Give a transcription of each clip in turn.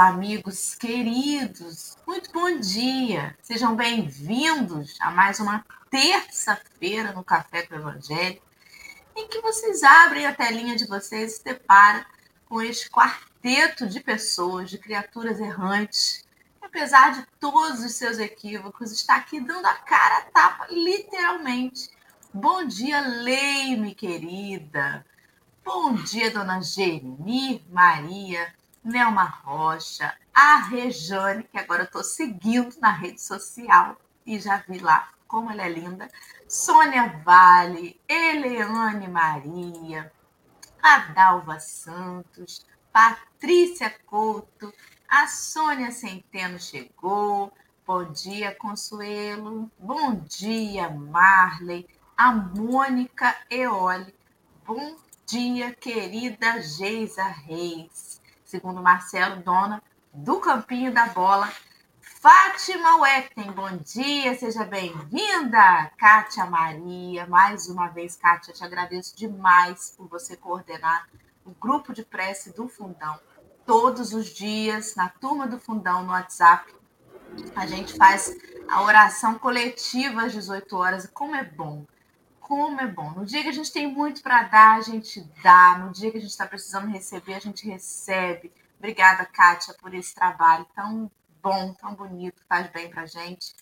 amigos queridos. Muito bom dia. Sejam bem-vindos a mais uma terça-feira no Café com o Evangelho, em que vocês abrem a telinha de vocês e se deparam com este quarteto de pessoas, de criaturas errantes, que, apesar de todos os seus equívocos, está aqui dando a cara a tapa, literalmente. Bom dia, Leime, querida. Bom dia, dona Geni, Maria, Nelma Rocha, a Rejane, que agora eu estou seguindo na rede social e já vi lá como ela é linda, Sônia Vale, Eleane Maria, Adalva Santos, Patrícia Couto, a Sônia Centeno chegou. Bom dia, Consuelo. Bom dia, Marley. A Mônica Eoli. Bom dia, querida Geisa Reis. Segundo Marcelo, dona do Campinho da Bola. Fátima Weckten, bom dia, seja bem-vinda. Kátia Maria, mais uma vez, Kátia, te agradeço demais por você coordenar o grupo de prece do Fundão. Todos os dias, na turma do Fundão, no WhatsApp, a gente faz a oração coletiva às 18 horas. Como é bom como é bom. No dia que a gente tem muito para dar, a gente dá. No dia que a gente está precisando receber, a gente recebe. Obrigada, Kátia, por esse trabalho tão bom, tão bonito, faz bem para gente.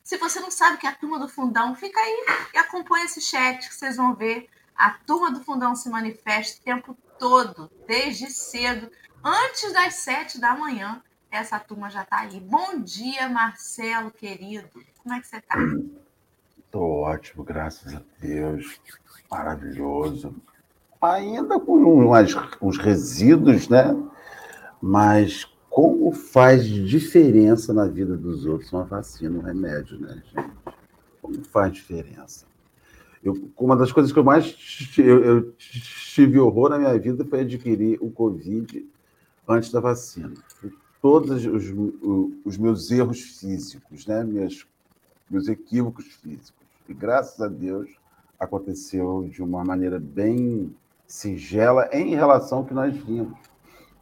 Se você não sabe que é a turma do fundão, fica aí e acompanha esse chat que vocês vão ver. A turma do fundão se manifesta o tempo todo, desde cedo, antes das sete da manhã. Essa turma já está aí. Bom dia, Marcelo, querido. Como é que você está? Estou ótimo, graças a Deus. Maravilhoso. Ainda com umas, uns resíduos, né? Mas como faz diferença na vida dos outros uma vacina, um remédio, né, gente? Como faz diferença? Eu, uma das coisas que eu mais eu, eu tive horror na minha vida foi adquirir o Covid antes da vacina. Todos os, os meus erros físicos, né? Meus, meus equívocos físicos e graças a Deus aconteceu de uma maneira bem singela em relação ao que nós vimos.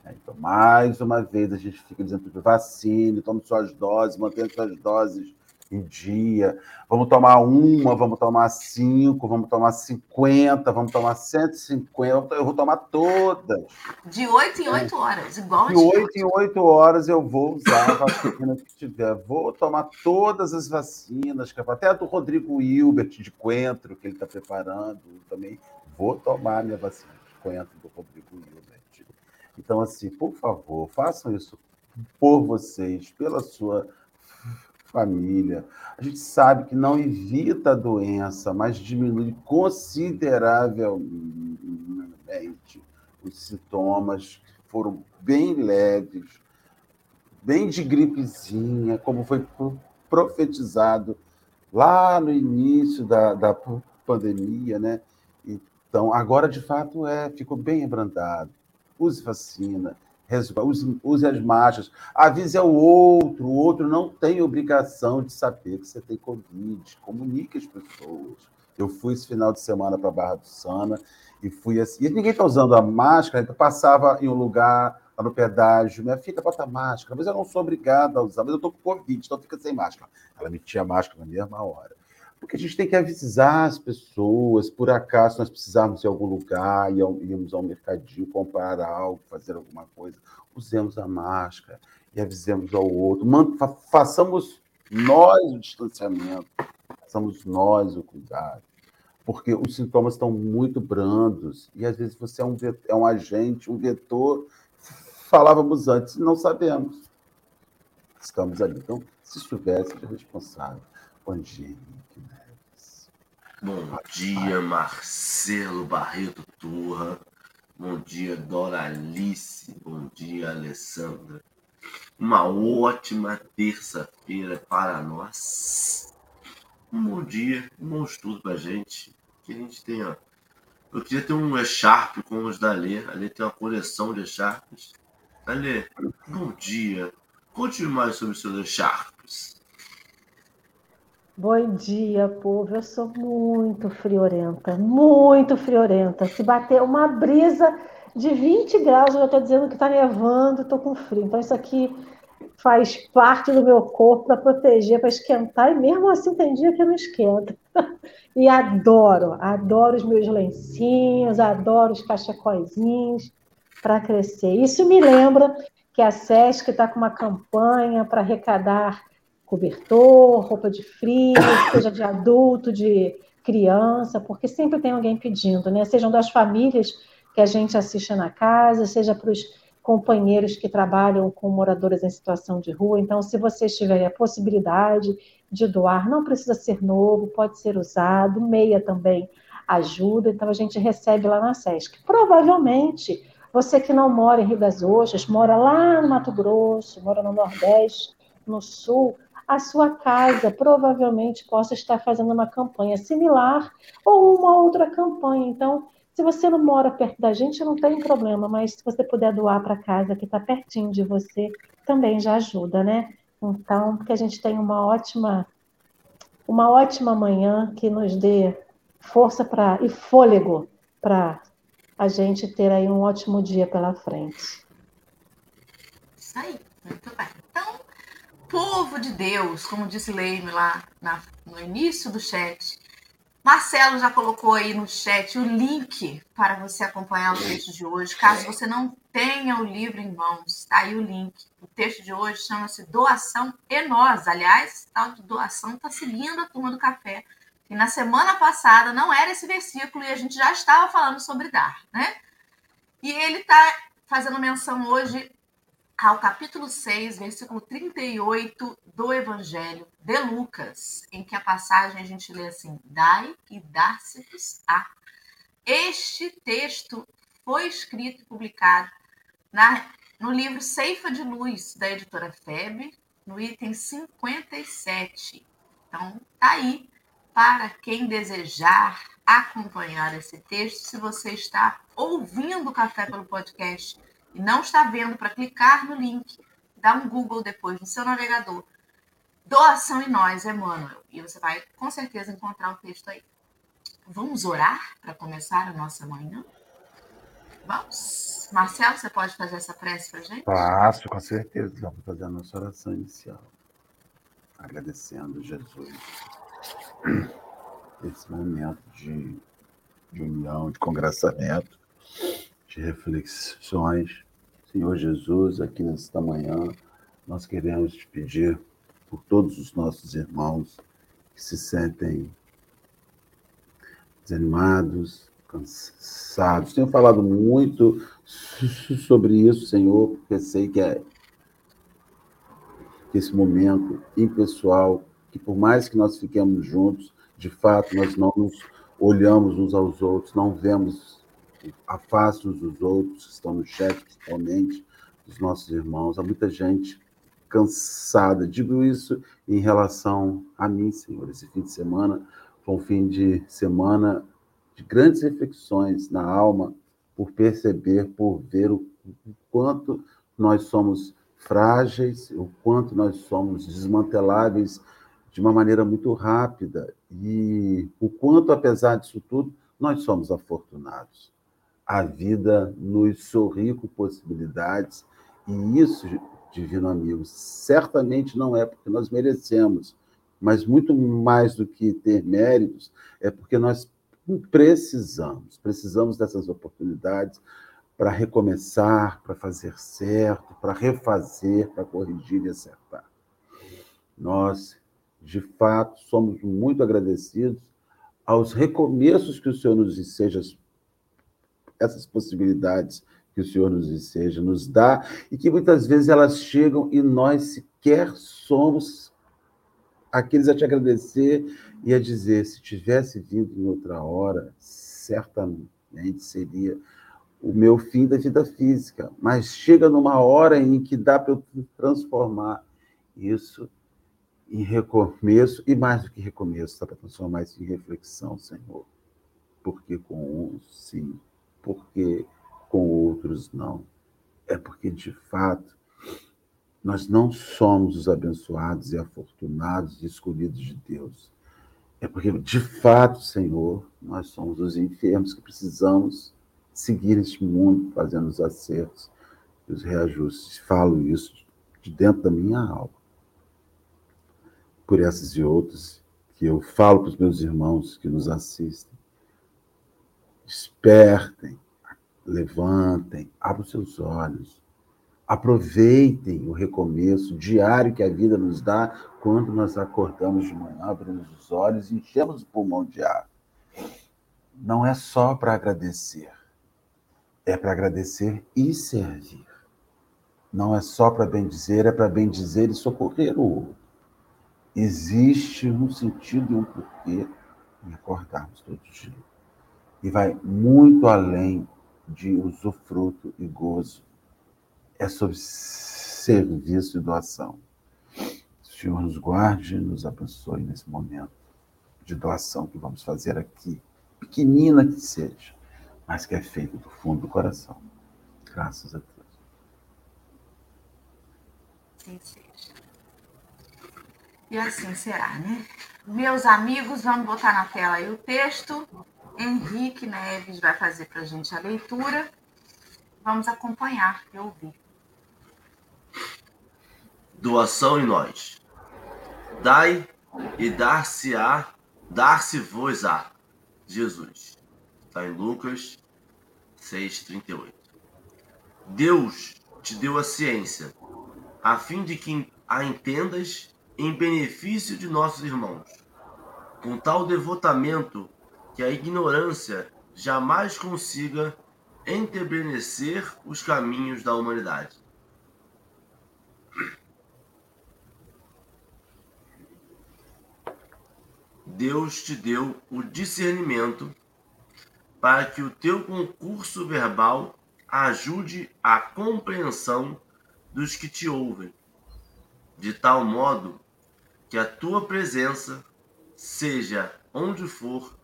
Então, mais uma vez, a gente fica dizendo vacine, tome suas doses, mantenha suas doses em dia. Vamos tomar uma, vamos tomar cinco, vamos tomar cinquenta, vamos tomar cento e cinquenta. Eu vou tomar todas. De oito em oito horas, igual De oito em oito horas eu vou usar a vacina que tiver. Vou tomar todas as vacinas, até a do Rodrigo Hilbert de Coentro, que ele está preparando também. Vou tomar minha vacina de Coentro do Rodrigo Hilbert. Então, assim, por favor, façam isso por vocês, pela sua família. A gente sabe que não evita a doença, mas diminui consideravelmente os sintomas, foram bem leves, bem de gripezinha, como foi profetizado lá no início da, da pandemia, né? Então, agora de fato é, ficou bem abrandado. Use vacina, use, use as marchas, avise ao outro, o outro não tem obrigação de saber que você tem Covid, comunique as pessoas. Eu fui esse final de semana para Barra do Sana e fui assim, e ninguém está usando a máscara, então passava em um lugar no pedágio, minha filha bota máscara, mas eu não sou obrigada a usar, mas eu estou com Covid, então fica sem máscara. Ela metia a máscara na mesma hora. Porque a gente tem que avisar as pessoas, por acaso nós precisarmos ir a algum lugar, irmos ao mercadinho comprar algo, fazer alguma coisa, usemos a máscara e avisemos ao outro. façamos nós o distanciamento, façamos nós o cuidado. Porque os sintomas estão muito brandos e às vezes você é um, é um agente, um vetor. Falávamos antes, não sabemos. Estamos ali. Então, se soubesse, responsável. Neves. Bom dia, Marcelo Barreto Turra. Bom dia, Doralice. Bom dia, Alessandra. Uma ótima terça-feira para nós. Um bom dia, um bom estudo para a gente. Que a gente tenha. Eu queria ter um echarpe com os da Lê. A Lê tem uma coleção de echarpes. Alê, bom dia. Conte mais sobre seus echarpes. Bom dia, povo. Eu sou muito friorenta, muito friorenta. Se bater uma brisa, de 20 graus, eu já estou dizendo que está nevando, estou com frio. Então, isso aqui faz parte do meu corpo para proteger, para esquentar, e mesmo assim tem dia que não esquenta. E adoro, adoro os meus lencinhos, adoro os cachecóizinhos para crescer. Isso me lembra que a SESC está com uma campanha para arrecadar cobertor, roupa de frio, seja de adulto, de criança, porque sempre tem alguém pedindo, né? Sejam das famílias que a gente assiste na casa, seja para os companheiros que trabalham com moradores em situação de rua. Então, se vocês tiverem a possibilidade de doar, não precisa ser novo, pode ser usado, meia também ajuda. Então, a gente recebe lá na SESC. Provavelmente, você que não mora em Rio das Ostras, mora lá no Mato Grosso, mora no Nordeste, no Sul, a sua casa provavelmente possa estar fazendo uma campanha similar ou uma outra campanha. Então, se você não mora perto da gente, não tem problema, mas se você puder doar para casa que está pertinho de você, também já ajuda, né? Então, que a gente tenha uma ótima, uma ótima manhã que nos dê força para e fôlego para a gente ter aí um ótimo dia pela frente. Isso aí, muito bem. Povo de Deus, como disse Leime lá na, no início do chat, Marcelo já colocou aí no chat o link para você acompanhar o texto de hoje. Caso você não tenha o livro em mãos, está aí o link. O texto de hoje chama-se Doação e Nós. Aliás, tal de doação está seguindo a turma do café. E na semana passada não era esse versículo e a gente já estava falando sobre dar, né? E ele está fazendo menção hoje ao capítulo 6, versículo 38 do Evangelho de Lucas, em que a passagem a gente lê assim: Dai e dar-se-vos-á. Este texto foi escrito e publicado na, no livro Ceifa de Luz, da editora FEB, no item 57. Então, tá aí para quem desejar acompanhar esse texto. Se você está ouvindo o Café pelo podcast e não está vendo para clicar no link, dá um Google depois no seu navegador. Doação em nós, Emmanuel. E você vai com certeza encontrar o texto aí. Vamos orar para começar a nossa manhã? Vamos? Marcelo, você pode fazer essa prece para gente? Faço, com certeza. Vamos fazer a nossa oração inicial. Agradecendo Jesus esse momento de, de união, de congraçamento, de reflexões Senhor Jesus, aqui nesta manhã, nós queremos te pedir por todos os nossos irmãos que se sentem desanimados, cansados. Tenho falado muito sobre isso, Senhor, porque sei que é esse momento impessoal, que por mais que nós fiquemos juntos, de fato nós não nos olhamos uns aos outros, não vemos afaste uns dos outros que estão no chat, principalmente dos nossos irmãos. Há muita gente cansada. Digo isso em relação a mim, Senhor. Esse fim de semana foi um fim de semana de grandes reflexões na alma, por perceber, por ver o quanto nós somos frágeis, o quanto nós somos desmanteláveis de uma maneira muito rápida e o quanto, apesar disso tudo, nós somos afortunados a vida nos sorri com possibilidades, e isso, divino amigo, certamente não é porque nós merecemos, mas muito mais do que ter méritos, é porque nós precisamos, precisamos dessas oportunidades para recomeçar, para fazer certo, para refazer, para corrigir e acertar. Nós, de fato, somos muito agradecidos aos recomeços que o Senhor nos seja essas possibilidades que o Senhor nos enseja, nos dá, e que muitas vezes elas chegam e nós sequer somos aqueles a te agradecer e a dizer: se tivesse vindo em outra hora, certamente seria o meu fim da vida física. Mas chega numa hora em que dá para eu transformar isso em recomeço, e mais do que recomeço, dá para transformar isso em reflexão, Senhor. Porque com uns, sim, porque com outros não. É porque, de fato, nós não somos os abençoados e afortunados e escolhidos de Deus. É porque, de fato, Senhor, nós somos os enfermos que precisamos seguir este mundo fazendo os acertos e os reajustes. Falo isso de dentro da minha alma. Por essas e outras que eu falo para os meus irmãos que nos assistem. Despertem, levantem, abram seus olhos. Aproveitem o recomeço diário que a vida nos dá quando nós acordamos de manhã, abrimos os olhos e enchemos o pulmão de ar. Não é só para agradecer, é para agradecer e servir. Não é só para bem dizer, é para bem dizer e socorrer o outro. Existe um sentido e um porquê em acordarmos todos os dias. E vai muito além de usufruto e gozo. É sobre serviço e doação. O Senhor nos guarde nos abençoe nesse momento de doação que vamos fazer aqui, pequenina que seja, mas que é feita do fundo do coração. Graças a Deus. Sim, seja. E assim será, né? Meus amigos, vamos botar na tela aí o texto. Henrique Neves vai fazer para a gente a leitura. Vamos acompanhar e ouvir. Doação em nós. Dai e dar-se-á, dar-se-vos-á. Jesus. Está em Lucas 6,38. Deus te deu a ciência, a fim de que a entendas em benefício de nossos irmãos. Com tal devotamento que a ignorância jamais consiga entebrecer os caminhos da humanidade. Deus te deu o discernimento para que o teu concurso verbal ajude a compreensão dos que te ouvem, de tal modo que a tua presença, seja onde for,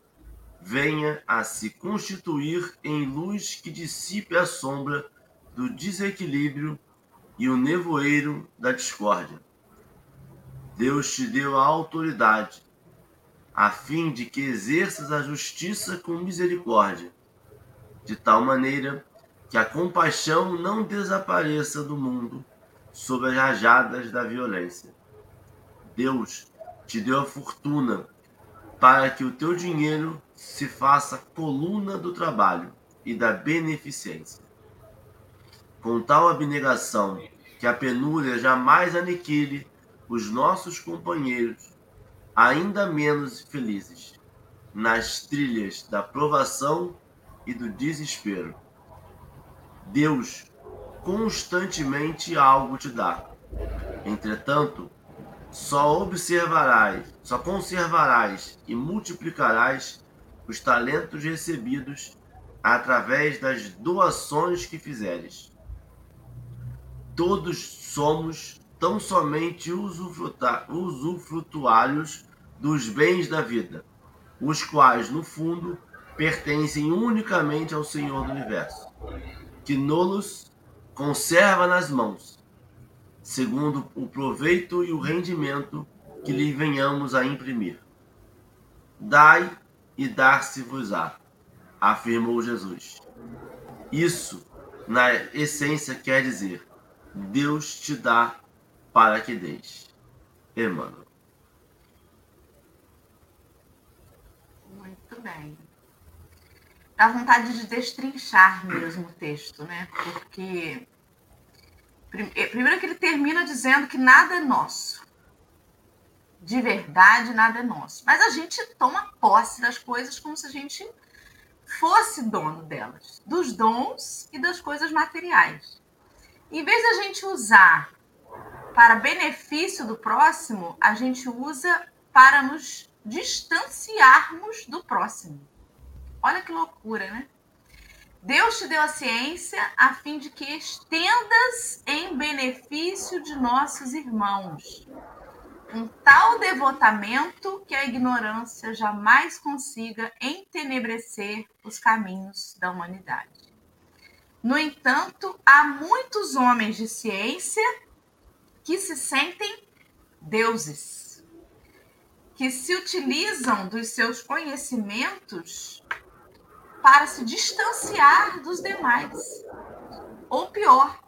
venha a se constituir em luz que dissipe a sombra do desequilíbrio e o nevoeiro da discórdia. Deus te deu a autoridade, a fim de que exerças a justiça com misericórdia, de tal maneira que a compaixão não desapareça do mundo sob as rajadas da violência. Deus te deu a fortuna para que o teu dinheiro se faça coluna do trabalho e da beneficência. Com tal abnegação que a penúria jamais aniquile os nossos companheiros, ainda menos felizes, nas trilhas da provação e do desespero. Deus constantemente algo te dá. Entretanto, só observarás, só conservarás e multiplicarás os talentos recebidos através das doações que fizeres. Todos somos tão somente usufrutuários dos bens da vida, os quais, no fundo, pertencem unicamente ao Senhor do Universo, que nos conserva nas mãos segundo o proveito e o rendimento que lhe venhamos a imprimir. Dai e dar-se-vos-á, afirmou Jesus. Isso, na essência, quer dizer: Deus te dá para que deis. Emmanuel. Muito bem. Dá vontade de destrinchar mesmo o texto, né? Porque é, primeiro que ele termina dizendo que nada é nosso. De verdade, nada é nosso. Mas a gente toma posse das coisas como se a gente fosse dono delas, dos dons e das coisas materiais. Em vez da gente usar para benefício do próximo, a gente usa para nos distanciarmos do próximo. Olha que loucura, né? Deus te deu a ciência a fim de que estendas em benefício de nossos irmãos. Um tal devotamento que a ignorância jamais consiga entenebrecer os caminhos da humanidade. No entanto, há muitos homens de ciência que se sentem deuses, que se utilizam dos seus conhecimentos para se distanciar dos demais. Ou pior,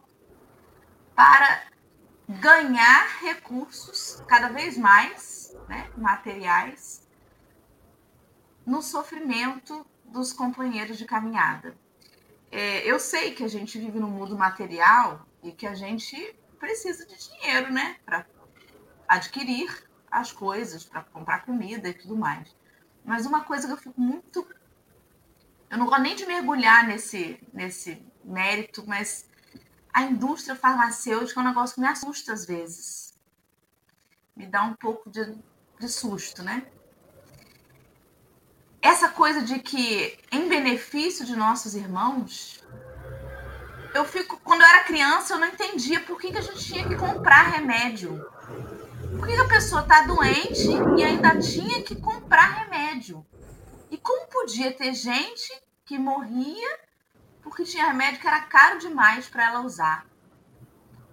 para ganhar recursos cada vez mais né, materiais no sofrimento dos companheiros de caminhada. É, eu sei que a gente vive no mundo material e que a gente precisa de dinheiro, né, para adquirir as coisas, para comprar comida e tudo mais. Mas uma coisa que eu fico muito. Eu não gosto nem de mergulhar nesse, nesse mérito, mas a indústria farmacêutica é um negócio que me assusta às vezes. Me dá um pouco de, de susto, né? Essa coisa de que, em benefício de nossos irmãos, eu fico. Quando eu era criança, eu não entendia por que, que a gente tinha que comprar remédio. Por que a pessoa está doente e ainda tinha que comprar remédio? E como podia ter gente que morria porque tinha remédio que era caro demais para ela usar?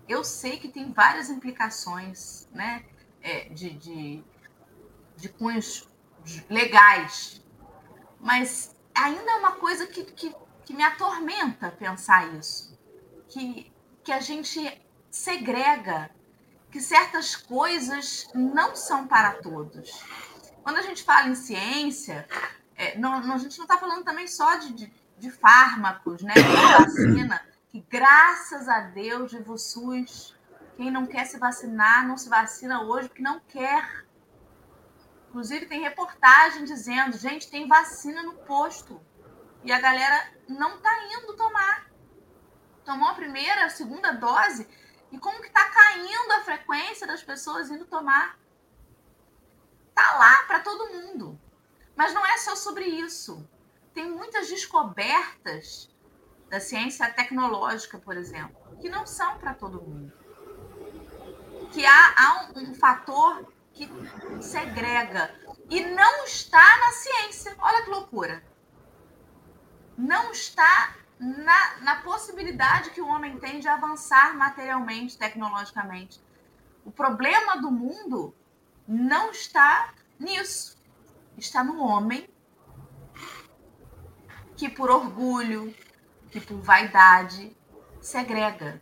Eu sei que tem várias implicações né, é, de, de, de cunhos legais, mas ainda é uma coisa que, que, que me atormenta pensar isso. Que, que a gente segrega que certas coisas não são para todos. Quando a gente fala em ciência, é, não, a gente não está falando também só de, de, de fármacos, né, de vacina, que graças a Deus, de SUS, quem não quer se vacinar, não se vacina hoje porque não quer. Inclusive, tem reportagem dizendo, gente, tem vacina no posto. E a galera não está indo tomar. Tomou a primeira, a segunda dose e como que está caindo a frequência das pessoas indo tomar? Tá lá para todo mundo. Mas não é só sobre isso. Tem muitas descobertas da ciência tecnológica, por exemplo, que não são para todo mundo. Que há, há um, um fator que segrega. E não está na ciência. Olha que loucura. Não está na, na possibilidade que o homem tem de avançar materialmente, tecnologicamente. O problema do mundo não está nisso, está no homem que por orgulho, que por vaidade segrega,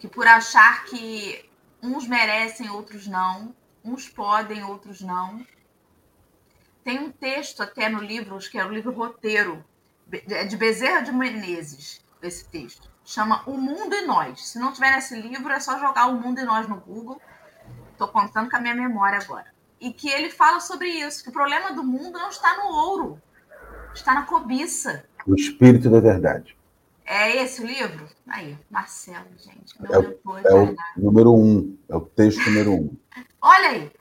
que por achar que uns merecem, outros não, uns podem, outros não. Tem um texto até no livro, acho que é o livro roteiro, é de Bezerra de Menezes, esse texto. Chama O Mundo e Nós. Se não tiver nesse livro, é só jogar O Mundo e Nós no Google. Estou contando com a minha memória agora. E que ele fala sobre isso, que o problema do mundo não está no ouro, está na cobiça. O espírito da verdade. É esse o livro? Aí, Marcelo, gente. é, o, é o número um, é o texto número um. Olha aí.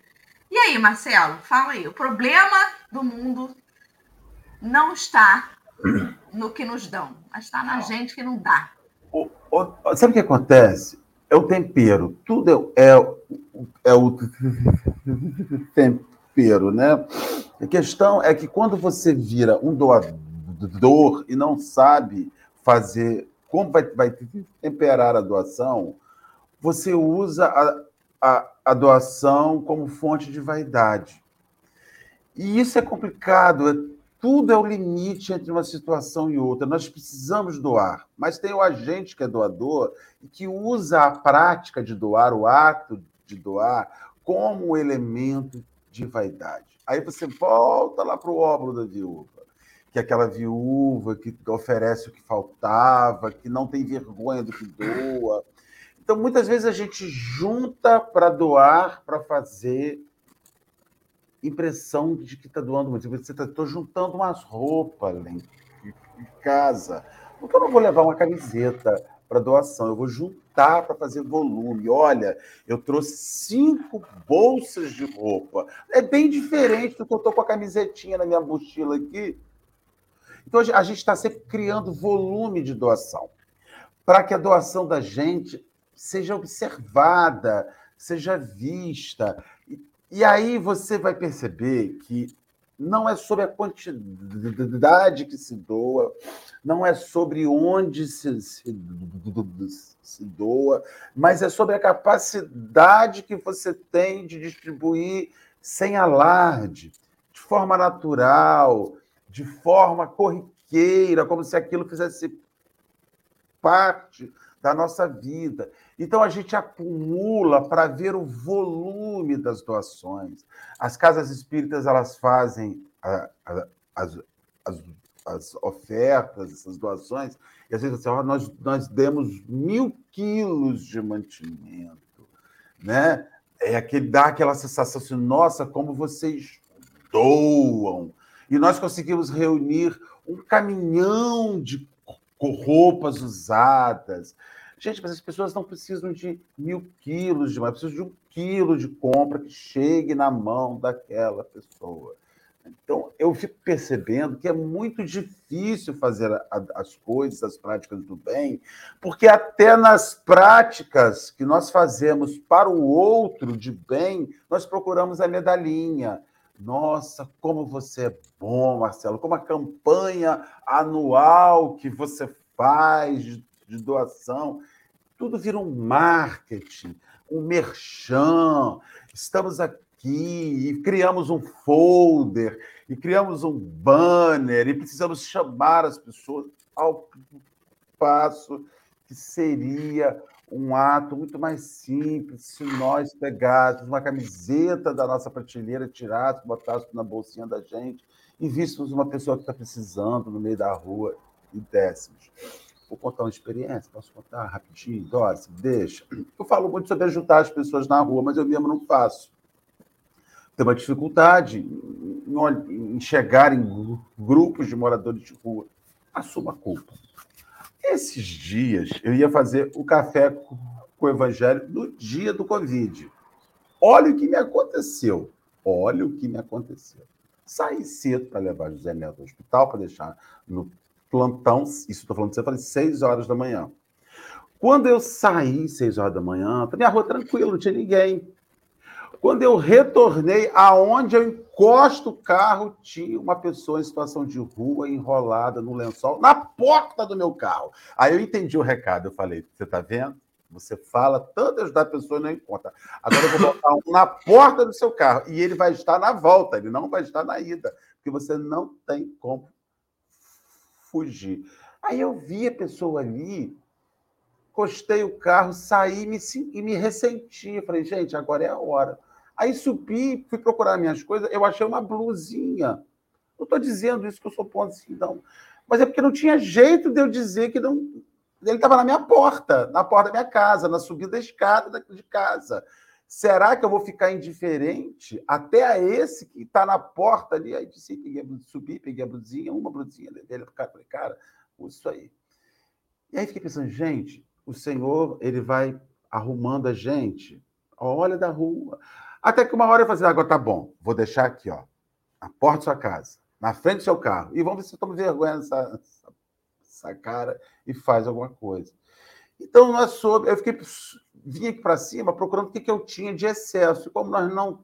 E aí, Marcelo, fala aí. O problema do mundo não está no que nos dão, mas está na gente que não dá. O, o, sabe o que acontece? É o tempero. Tudo é, é, é o tempero, né? A questão é que quando você vira um doador e não sabe fazer como vai, vai temperar a doação, você usa a, a, a doação como fonte de vaidade. E isso é complicado, é tudo é o limite entre uma situação e outra. Nós precisamos doar, mas tem o agente que é doador e que usa a prática de doar, o ato de doar, como elemento de vaidade. Aí você volta lá para o óbolo da viúva, que é aquela viúva que oferece o que faltava, que não tem vergonha do que doa. Então, muitas vezes a gente junta para doar, para fazer impressão de que está doando muito. Você está juntando umas roupas em casa. Porque eu não vou levar uma camiseta para doação, eu vou juntar para fazer volume. Olha, eu trouxe cinco bolsas de roupa. É bem diferente do que eu estou com a camisetinha na minha mochila aqui. Então a gente está sempre criando volume de doação para que a doação da gente seja observada, seja vista. E aí você vai perceber que não é sobre a quantidade que se doa, não é sobre onde se, se, se, doa, mas é sobre a capacidade que você tem de distribuir sem alarde, de forma natural, de forma corriqueira corriqueira, como se aquilo fizesse parte da nossa vida. Então a gente acumula para ver o volume das doações. As casas espíritas elas fazem a, a, as, as, as, ofertas, essas doações, e às vezes assim, oh, nós, nós demos mil quilos de mantimento, né? É aquele, dá aquela sensação assim, nossa, como vocês doam. E nós conseguimos reunir um caminhão de roupas usadas. Gente, mas as pessoas não precisam de mil quilos de mais, precisam de um quilo de compra que chegue na mão daquela pessoa. Então, eu fico percebendo que é muito difícil fazer as coisas, as práticas do bem, porque até nas práticas que nós fazemos para o outro de bem, nós procuramos a medalhinha. Nossa, como você é bom, Marcelo, como a campanha anual que você faz de, de doação, tudo vira um marketing, um merchan. Estamos aqui e criamos um folder, e criamos um banner, e precisamos chamar as pessoas ao passo que seria um ato muito mais simples se nós pegássemos uma camiseta da nossa prateleira, tirássemos, botássemos na bolsinha da gente e víssemos uma pessoa que está precisando no meio da rua e dessemos. Vou contar uma experiência, posso contar rapidinho? Doce, deixa. Eu falo muito sobre ajudar as pessoas na rua, mas eu mesmo não faço. Tem uma dificuldade em chegar em grupos de moradores de rua. Assuma a culpa. Esses dias eu ia fazer o café com o Evangelho no dia do Covid. Olha o que me aconteceu. Olha o que me aconteceu. Saí cedo para levar José Neto ao hospital, para deixar no plantão. Isso estou falando de você, falei, seis horas da manhã. Quando eu saí, seis horas da manhã, minha rua tranquila, não tinha ninguém. Quando eu retornei, aonde eu encosto o carro, tinha uma pessoa em situação de rua, enrolada no lençol, na porta do meu carro. Aí eu entendi o recado. Eu falei: você está vendo? Você fala tanto ajudar a pessoa e não encontra. Agora eu vou botar um na porta do seu carro. E ele vai estar na volta, ele não vai estar na ida. Porque você não tem como fugir. Aí eu vi a pessoa ali, encostei o carro, saí me, e me ressenti. Falei, gente, agora é a hora. Aí subi, fui procurar minhas coisas, eu achei uma blusinha. Não estou dizendo isso que eu sou ponto assim, não. Mas é porque não tinha jeito de eu dizer que não. Ele estava na minha porta, na porta da minha casa, na subida da escada de casa. Será que eu vou ficar indiferente até a esse que está na porta ali? Aí disse, peguei, subi, peguei a blusinha, uma blusinha dele, falei, cara, isso aí. E aí fiquei pensando, gente, o Senhor, ele vai arrumando a gente. Olha da rua. Até que uma hora eu falei, assim, agora tá bom, vou deixar aqui, ó, na porta da sua casa, na frente do seu carro, e vamos ver se você toma vergonha nessa, essa cara e faz alguma coisa. Então, nós soube, eu fiquei, vim aqui para cima procurando o que, que eu tinha de excesso. E como nós não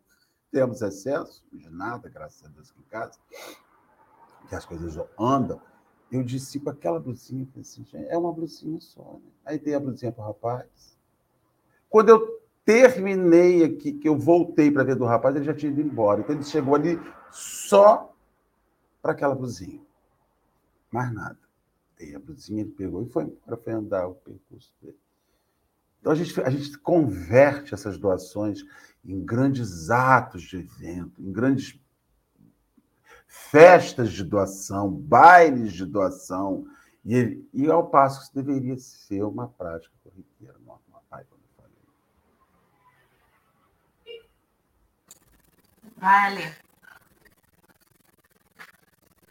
temos excesso de nada, graças a Deus aqui em casa, que as coisas andam, eu disse com aquela blusinha, assim, é uma blusinha só. Né? Aí dei a blusinha para o rapaz. Quando eu terminei aqui, que eu voltei para ver do rapaz, ele já tinha ido embora. Então ele chegou ali só para aquela blusinha. Mais nada. Dei a blusinha, ele pegou e foi embora, foi andar o percurso dele. Então a gente, a gente converte essas doações em grandes atos de evento, em grandes festas de doação, bailes de doação, e, e ao passo que isso deveria ser uma prática corriqueira. Vai,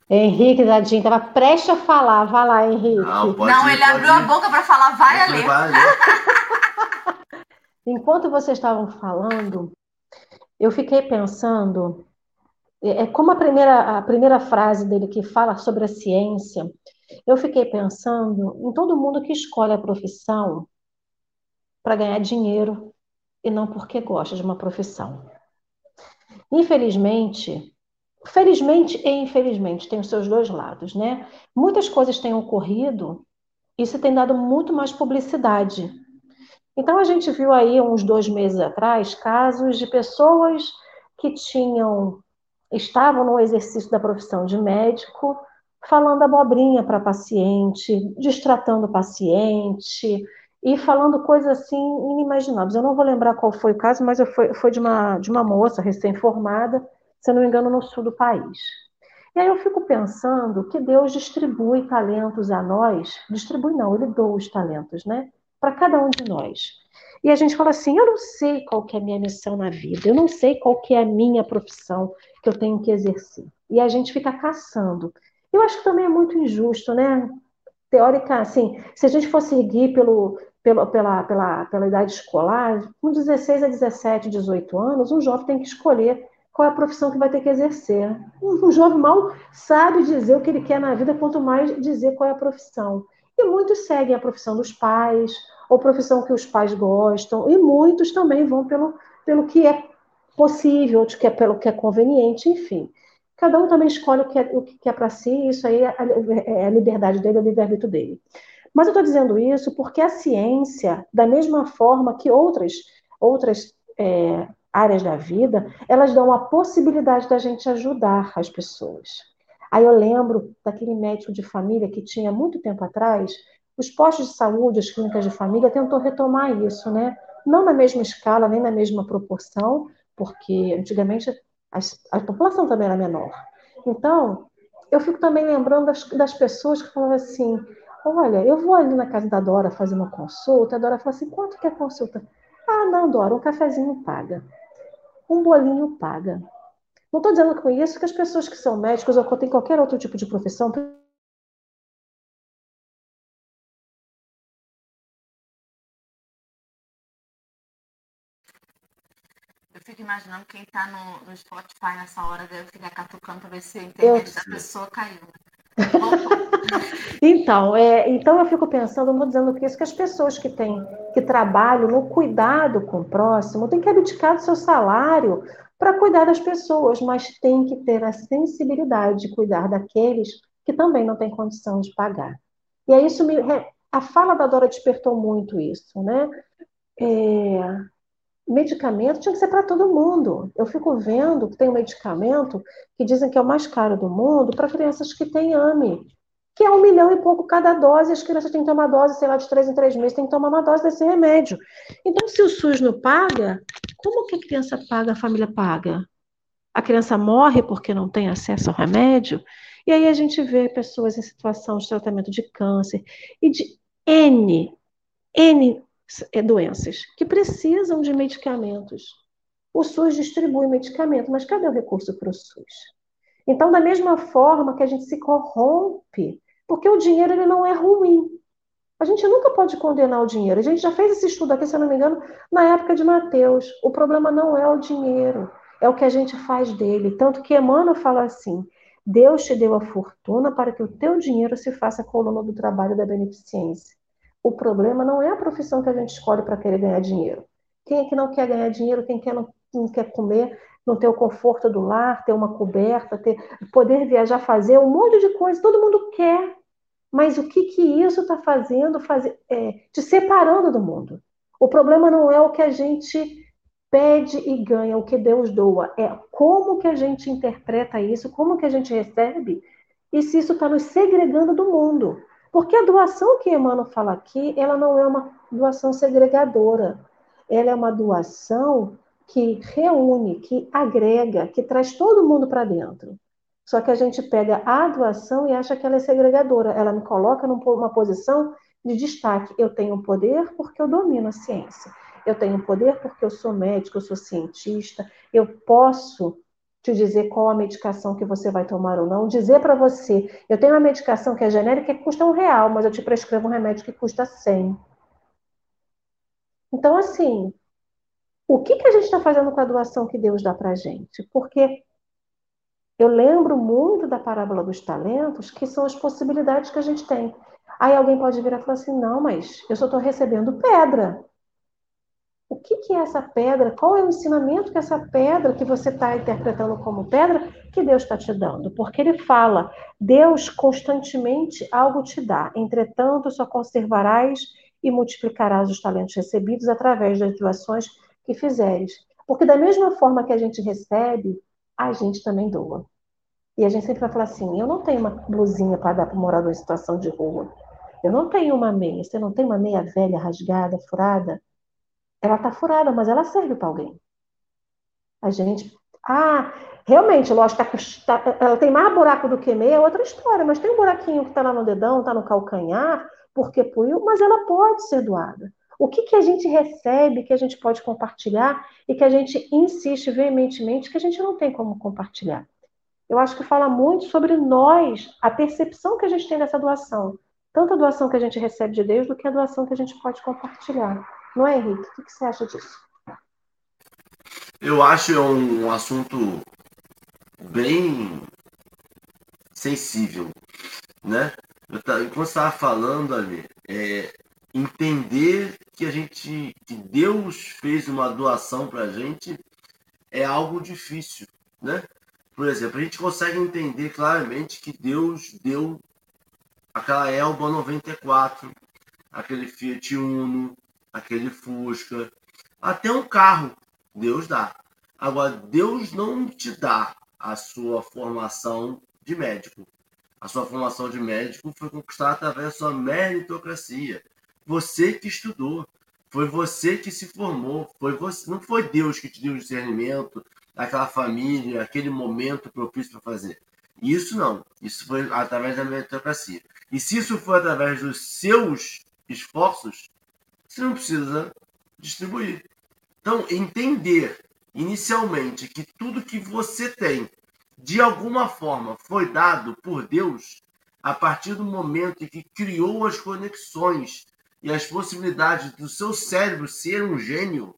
Henrique, Dadinho, estava prestes a falar. Vai lá, Henrique. Não, Não ir, ele abriu ir. a boca para falar, vai, Ale. Enquanto vocês estavam falando, eu fiquei pensando, é, é como a primeira, a primeira frase dele que fala sobre a ciência, eu fiquei pensando em todo mundo que escolhe a profissão para ganhar dinheiro e não porque gosta de uma profissão. Infelizmente, felizmente e infelizmente, tem os seus dois lados, né? Muitas coisas têm ocorrido isso tem dado muito mais publicidade. Então, a gente viu aí, uns dois meses atrás, casos de pessoas que tinham, estavam no exercício da profissão de médico, falando abobrinha para paciente, destratando o paciente e falando coisas assim inimagináveis. Eu não vou lembrar qual foi o caso, mas foi, foi de, uma, de uma moça recém-formada, se não me engano, no sul do país. E aí eu fico pensando que Deus distribui talentos a nós, distribui não, ele doa os talentos, né? Para cada um de nós. E a gente fala assim, eu não sei qual que é a minha missão na vida, eu não sei qual que é a minha profissão que eu tenho que exercer. E a gente fica caçando. Eu acho que também é muito injusto, né? Teórica, assim, se a gente for seguir pelo, pelo, pela, pela, pela idade escolar, com 16 a 17, 18 anos, um jovem tem que escolher qual é a profissão que vai ter que exercer. Um, um jovem mal sabe dizer o que ele quer na vida, quanto mais dizer qual é a profissão. E muitos seguem a profissão dos pais, ou profissão que os pais gostam, e muitos também vão pelo, pelo que é possível, que é pelo que é conveniente, enfim. Cada um também escolhe o que é, o que é para si, isso aí é a, é a liberdade dele, é o livre-arbítrio dele. Mas eu estou dizendo isso porque a ciência, da mesma forma que outras, outras é, áreas da vida, elas dão a possibilidade da gente ajudar as pessoas. Aí eu lembro daquele médico de família que tinha muito tempo atrás, os postos de saúde, as clínicas de família tentou retomar isso, né? Não na mesma escala, nem na mesma proporção, porque antigamente a, a população também era menor. Então, eu fico também lembrando das, das pessoas que falavam assim: olha, eu vou ali na casa da Dora fazer uma consulta. A Dora fala assim: quanto que é a consulta? Ah, não, Dora, um cafezinho paga. Um bolinho paga. Não estou dizendo com isso que as pessoas que são médicos ou que têm qualquer outro tipo de profissão fico imaginando quem está no, no, Spotify nessa hora deve ficar catucando para ver se a internet eu... da pessoa caiu. então, é, então eu fico pensando, não dizendo que isso, que as pessoas que têm, que trabalham no cuidado com o próximo, têm que abdicar do seu salário para cuidar das pessoas, mas tem que ter a sensibilidade de cuidar daqueles que também não têm condição de pagar. E aí isso me, a fala da Dora despertou muito isso, né? É, medicamento tinha que ser para todo mundo. Eu fico vendo que tem um medicamento que dizem que é o mais caro do mundo para crianças que têm AME, que é um milhão e pouco cada dose, as crianças têm que tomar dose, sei lá, de três em três meses, tem que tomar uma dose desse remédio. Então, se o SUS não paga, como que a criança paga, a família paga? A criança morre porque não tem acesso ao remédio? E aí a gente vê pessoas em situação de tratamento de câncer e de N, N é, doenças que precisam de medicamentos. O SUS distribui medicamento, mas cadê o recurso para o SUS? Então, da mesma forma que a gente se corrompe, porque o dinheiro ele não é ruim. A gente nunca pode condenar o dinheiro. A gente já fez esse estudo aqui, se eu não me engano, na época de Mateus. O problema não é o dinheiro, é o que a gente faz dele. Tanto que Emmanuel fala assim: Deus te deu a fortuna para que o teu dinheiro se faça coluna do trabalho da beneficência. O problema não é a profissão que a gente escolhe para querer ganhar dinheiro. Quem é que não quer ganhar dinheiro? Quem quer não, não quer comer, não ter o conforto do lar, ter uma coberta, ter, poder viajar, fazer um monte de coisa. Todo mundo quer. Mas o que, que isso está fazendo, fazer, é, te separando do mundo? O problema não é o que a gente pede e ganha, o que Deus doa. É como que a gente interpreta isso, como que a gente recebe, e se isso está nos segregando do mundo. Porque a doação que Emmanuel fala aqui, ela não é uma doação segregadora. Ela é uma doação que reúne, que agrega, que traz todo mundo para dentro. Só que a gente pega a doação e acha que ela é segregadora. Ela me coloca numa posição de destaque. Eu tenho poder porque eu domino a ciência. Eu tenho poder porque eu sou médico, eu sou cientista. Eu posso te dizer qual a medicação que você vai tomar ou não, dizer para você, eu tenho uma medicação que é genérica que custa um real, mas eu te prescrevo um remédio que custa 100. Então, assim, o que, que a gente está fazendo com a doação que Deus dá para a gente? Porque eu lembro muito da parábola dos talentos, que são as possibilidades que a gente tem. Aí alguém pode vir e falar assim: não, mas eu só estou recebendo pedra o que, que é essa pedra, qual é o ensinamento que essa pedra que você está interpretando como pedra, que Deus está te dando. Porque ele fala, Deus constantemente algo te dá, entretanto só conservarás e multiplicarás os talentos recebidos através das doações que fizeres. Porque da mesma forma que a gente recebe, a gente também doa. E a gente sempre vai falar assim: eu não tenho uma blusinha para dar para um morador em situação de rua. Eu não tenho uma meia. Você não tem uma meia velha, rasgada, furada? Ela está furada, mas ela serve para alguém. A gente. Ah, realmente, lógico, tá, tá, ela tem mais buraco do que meia, é outra história, mas tem um buraquinho que está lá no dedão, está no calcanhar, porque puiu, mas ela pode ser doada. O que, que a gente recebe, que a gente pode compartilhar e que a gente insiste veementemente que a gente não tem como compartilhar? Eu acho que fala muito sobre nós, a percepção que a gente tem dessa doação. Tanto a doação que a gente recebe de Deus, do que a doação que a gente pode compartilhar. Não é, Henrique? O que, que você acha disso? Eu acho um assunto bem sensível, né? Eu, quando você estava falando ali, é, entender que a gente, que Deus fez uma doação para a gente é algo difícil, né? Por exemplo, a gente consegue entender claramente que Deus deu aquela Elba 94, aquele Fiat Uno, aquele Fusca, até um carro, Deus dá. Agora, Deus não te dá a sua formação de médico. A sua formação de médico foi conquistada através da sua meritocracia. Você que estudou, foi você que se formou, foi você, não foi Deus que te deu o discernimento, aquela família, aquele momento propício para fazer. Isso não, isso foi através da meritocracia. E se isso for através dos seus esforços, você não precisa distribuir. Então, entender inicialmente que tudo que você tem, de alguma forma, foi dado por Deus, a partir do momento em que criou as conexões e as possibilidades do seu cérebro ser um gênio,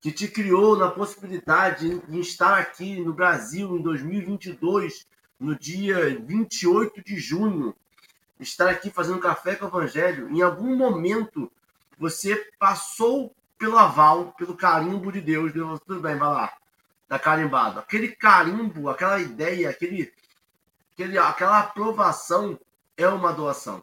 que te criou na possibilidade de estar aqui no Brasil em 2022, no dia 28 de junho, estar aqui fazendo café com o Evangelho, em algum momento você passou pelo aval, pelo carimbo de Deus. Deus tudo bem, vai lá. Tá carimbado. Aquele carimbo, aquela ideia, aquele, aquele, aquela aprovação é uma doação.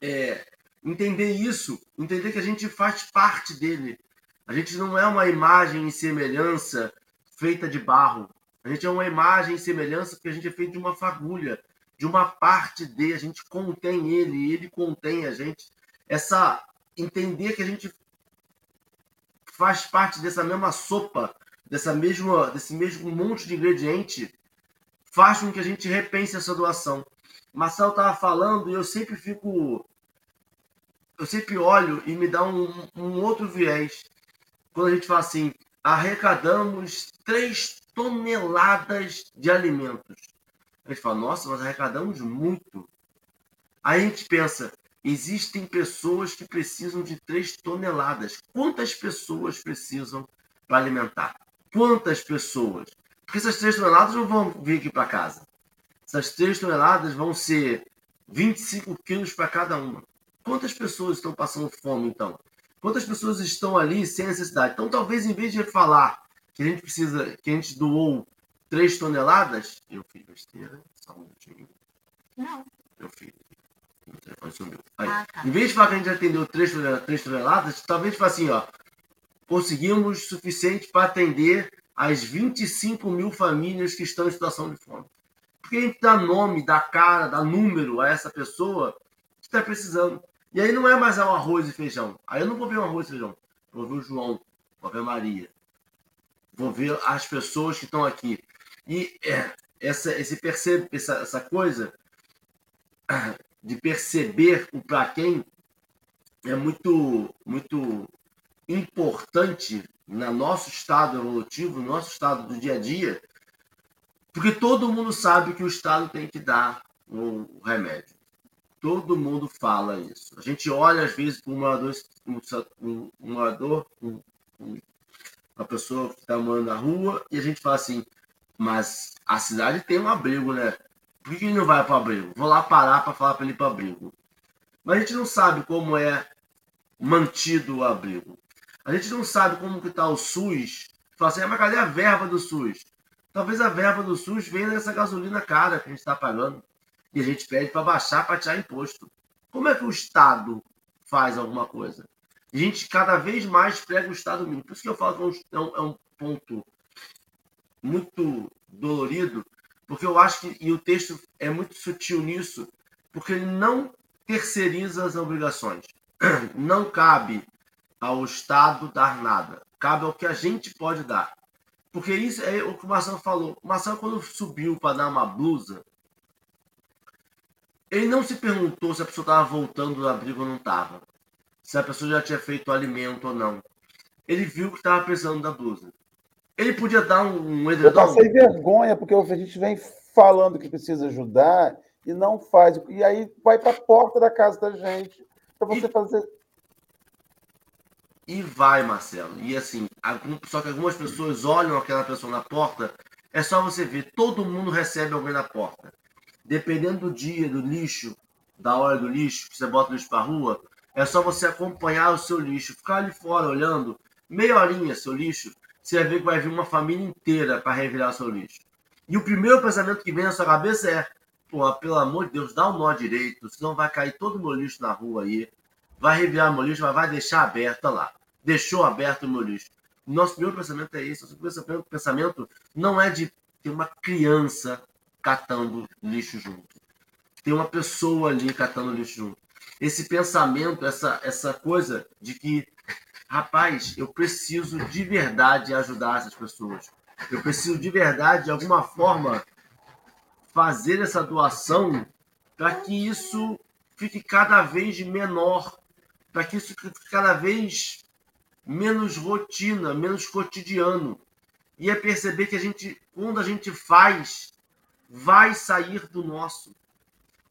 É, entender isso, entender que a gente faz parte dele. A gente não é uma imagem e semelhança feita de barro. A gente é uma imagem e semelhança que a gente é feito de uma fagulha de uma parte de, a gente contém ele, ele contém a gente. Essa entender que a gente faz parte dessa mesma sopa, dessa mesma, desse mesmo monte de ingrediente, faz com que a gente repense essa doação. Marcelo estava falando e eu sempre fico. Eu sempre olho e me dá um, um outro viés. Quando a gente fala assim, arrecadamos 3 toneladas de alimentos. A gente fala, nossa, nós arrecadamos muito. Aí a gente pensa, existem pessoas que precisam de 3 toneladas. Quantas pessoas precisam para alimentar? Quantas pessoas? Porque essas 3 toneladas não vão vir aqui para casa. Essas 3 toneladas vão ser 25 quilos para cada uma. Quantas pessoas estão passando fome, então? Quantas pessoas estão ali sem necessidade? Então, talvez, em vez de falar que a gente precisa, que a gente doou 3 toneladas? Eu fiz besteira, só um minutinho. Não. Eu fiz. O telefone sumiu. Aí, Ah, tá. Em vez de falar que a gente atendeu 3 toneladas, três toneladas talvez fale assim, ó. Conseguimos suficiente para atender as 25 mil famílias que estão em situação de fome. Porque a gente dá nome, dá cara, dá número a essa pessoa que está precisando. E aí não é mais o arroz e feijão. Aí eu não vou ver o arroz e feijão. Vou ver o João, vou ver Maria. Vou ver as pessoas que estão aqui. E é, essa, esse percebe, essa, essa coisa de perceber o para quem é muito, muito importante no nosso estado evolutivo, no nosso estado do dia a dia, porque todo mundo sabe que o Estado tem que dar o remédio. Todo mundo fala isso. A gente olha, às vezes, para um morador, um, um, um um, uma pessoa que está morando na rua, e a gente fala assim, mas a cidade tem um abrigo, né? Por que não vai para o abrigo? Vou lá parar para falar para ele ir para o abrigo. Mas a gente não sabe como é mantido o abrigo. A gente não sabe como que está o SUS. Fala assim, ah, mas cadê a verba do SUS? Talvez a verba do SUS venha dessa gasolina cara que a gente está pagando. E a gente pede para baixar, para tirar imposto. Como é que o Estado faz alguma coisa? A gente cada vez mais prega o Estado mínimo. Por isso que eu falo que é um, é um ponto muito dolorido, Porque eu acho que, e o texto é muito sutil nisso, porque ele não terceiriza as obrigações. Não cabe ao Estado dar nada. Cabe ao que a gente pode dar. Porque isso é o que o Marcelo falou. O Marcelo, quando subiu para dar uma blusa, ele não se perguntou se a pessoa estava voltando do abrigo ou não estava. Se a pessoa já tinha feito o alimento ou não. Ele viu que estava precisando da blusa. Ele podia dar um, um edredom. Eu passei vergonha, porque a gente vem falando que precisa ajudar e não faz. E aí vai para a porta da casa da gente para você E- fazer. E vai, Marcelo. E assim, só que algumas pessoas olham aquela pessoa na porta, é só você ver, todo mundo recebe alguém na porta. Dependendo do dia, do lixo, da hora do lixo, que você bota o lixo pra rua, é só você acompanhar o seu lixo, ficar ali fora olhando, meia horinha seu lixo, você vai ver que vai vir uma família inteira para revirar seu lixo. E o primeiro pensamento que vem na sua cabeça é, pô, pelo amor de Deus, dá um nó direito, senão vai cair todo o meu lixo na rua aí, vai revirar meu lixo, mas vai deixar aberto lá deixou aberto o meu lixo. Nosso primeiro pensamento é esse. Nosso primeiro pensamento não é de ter uma criança catando lixo junto. Tem uma pessoa ali catando lixo junto. Esse pensamento, essa, essa coisa de que, rapaz, eu preciso de verdade ajudar essas pessoas. Eu preciso de verdade, de alguma forma, fazer essa doação para que isso fique cada vez menor, para que isso fique cada vez menos rotina, menos cotidiano. E é perceber que a gente, quando a gente faz, vai sair do nosso.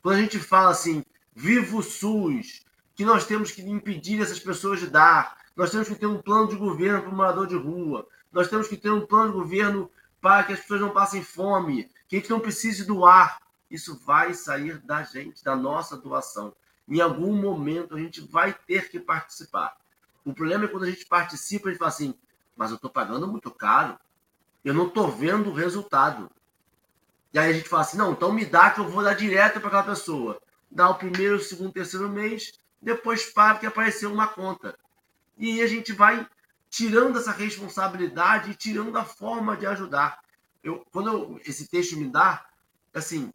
Quando a gente fala assim, viva o SUS, que nós temos que impedir essas pessoas de dar, nós temos que ter um plano de governo para o morador de rua, nós temos que ter um plano de governo para que as pessoas não passem fome, que a gente não precise doar. Isso vai sair da gente, da nossa doação. Em algum momento a gente vai ter que participar. O problema é quando a gente participa, gente fala assim, mas eu estou pagando muito caro, eu não estou vendo o resultado. E aí a gente fala assim, não, então me dá que eu vou dar direto para aquela pessoa. Dá o primeiro, o segundo, o terceiro mês, depois para que apareceu uma conta. E aí a gente vai tirando essa responsabilidade e tirando a forma de ajudar. Eu, quando eu- esse texto me dá, assim,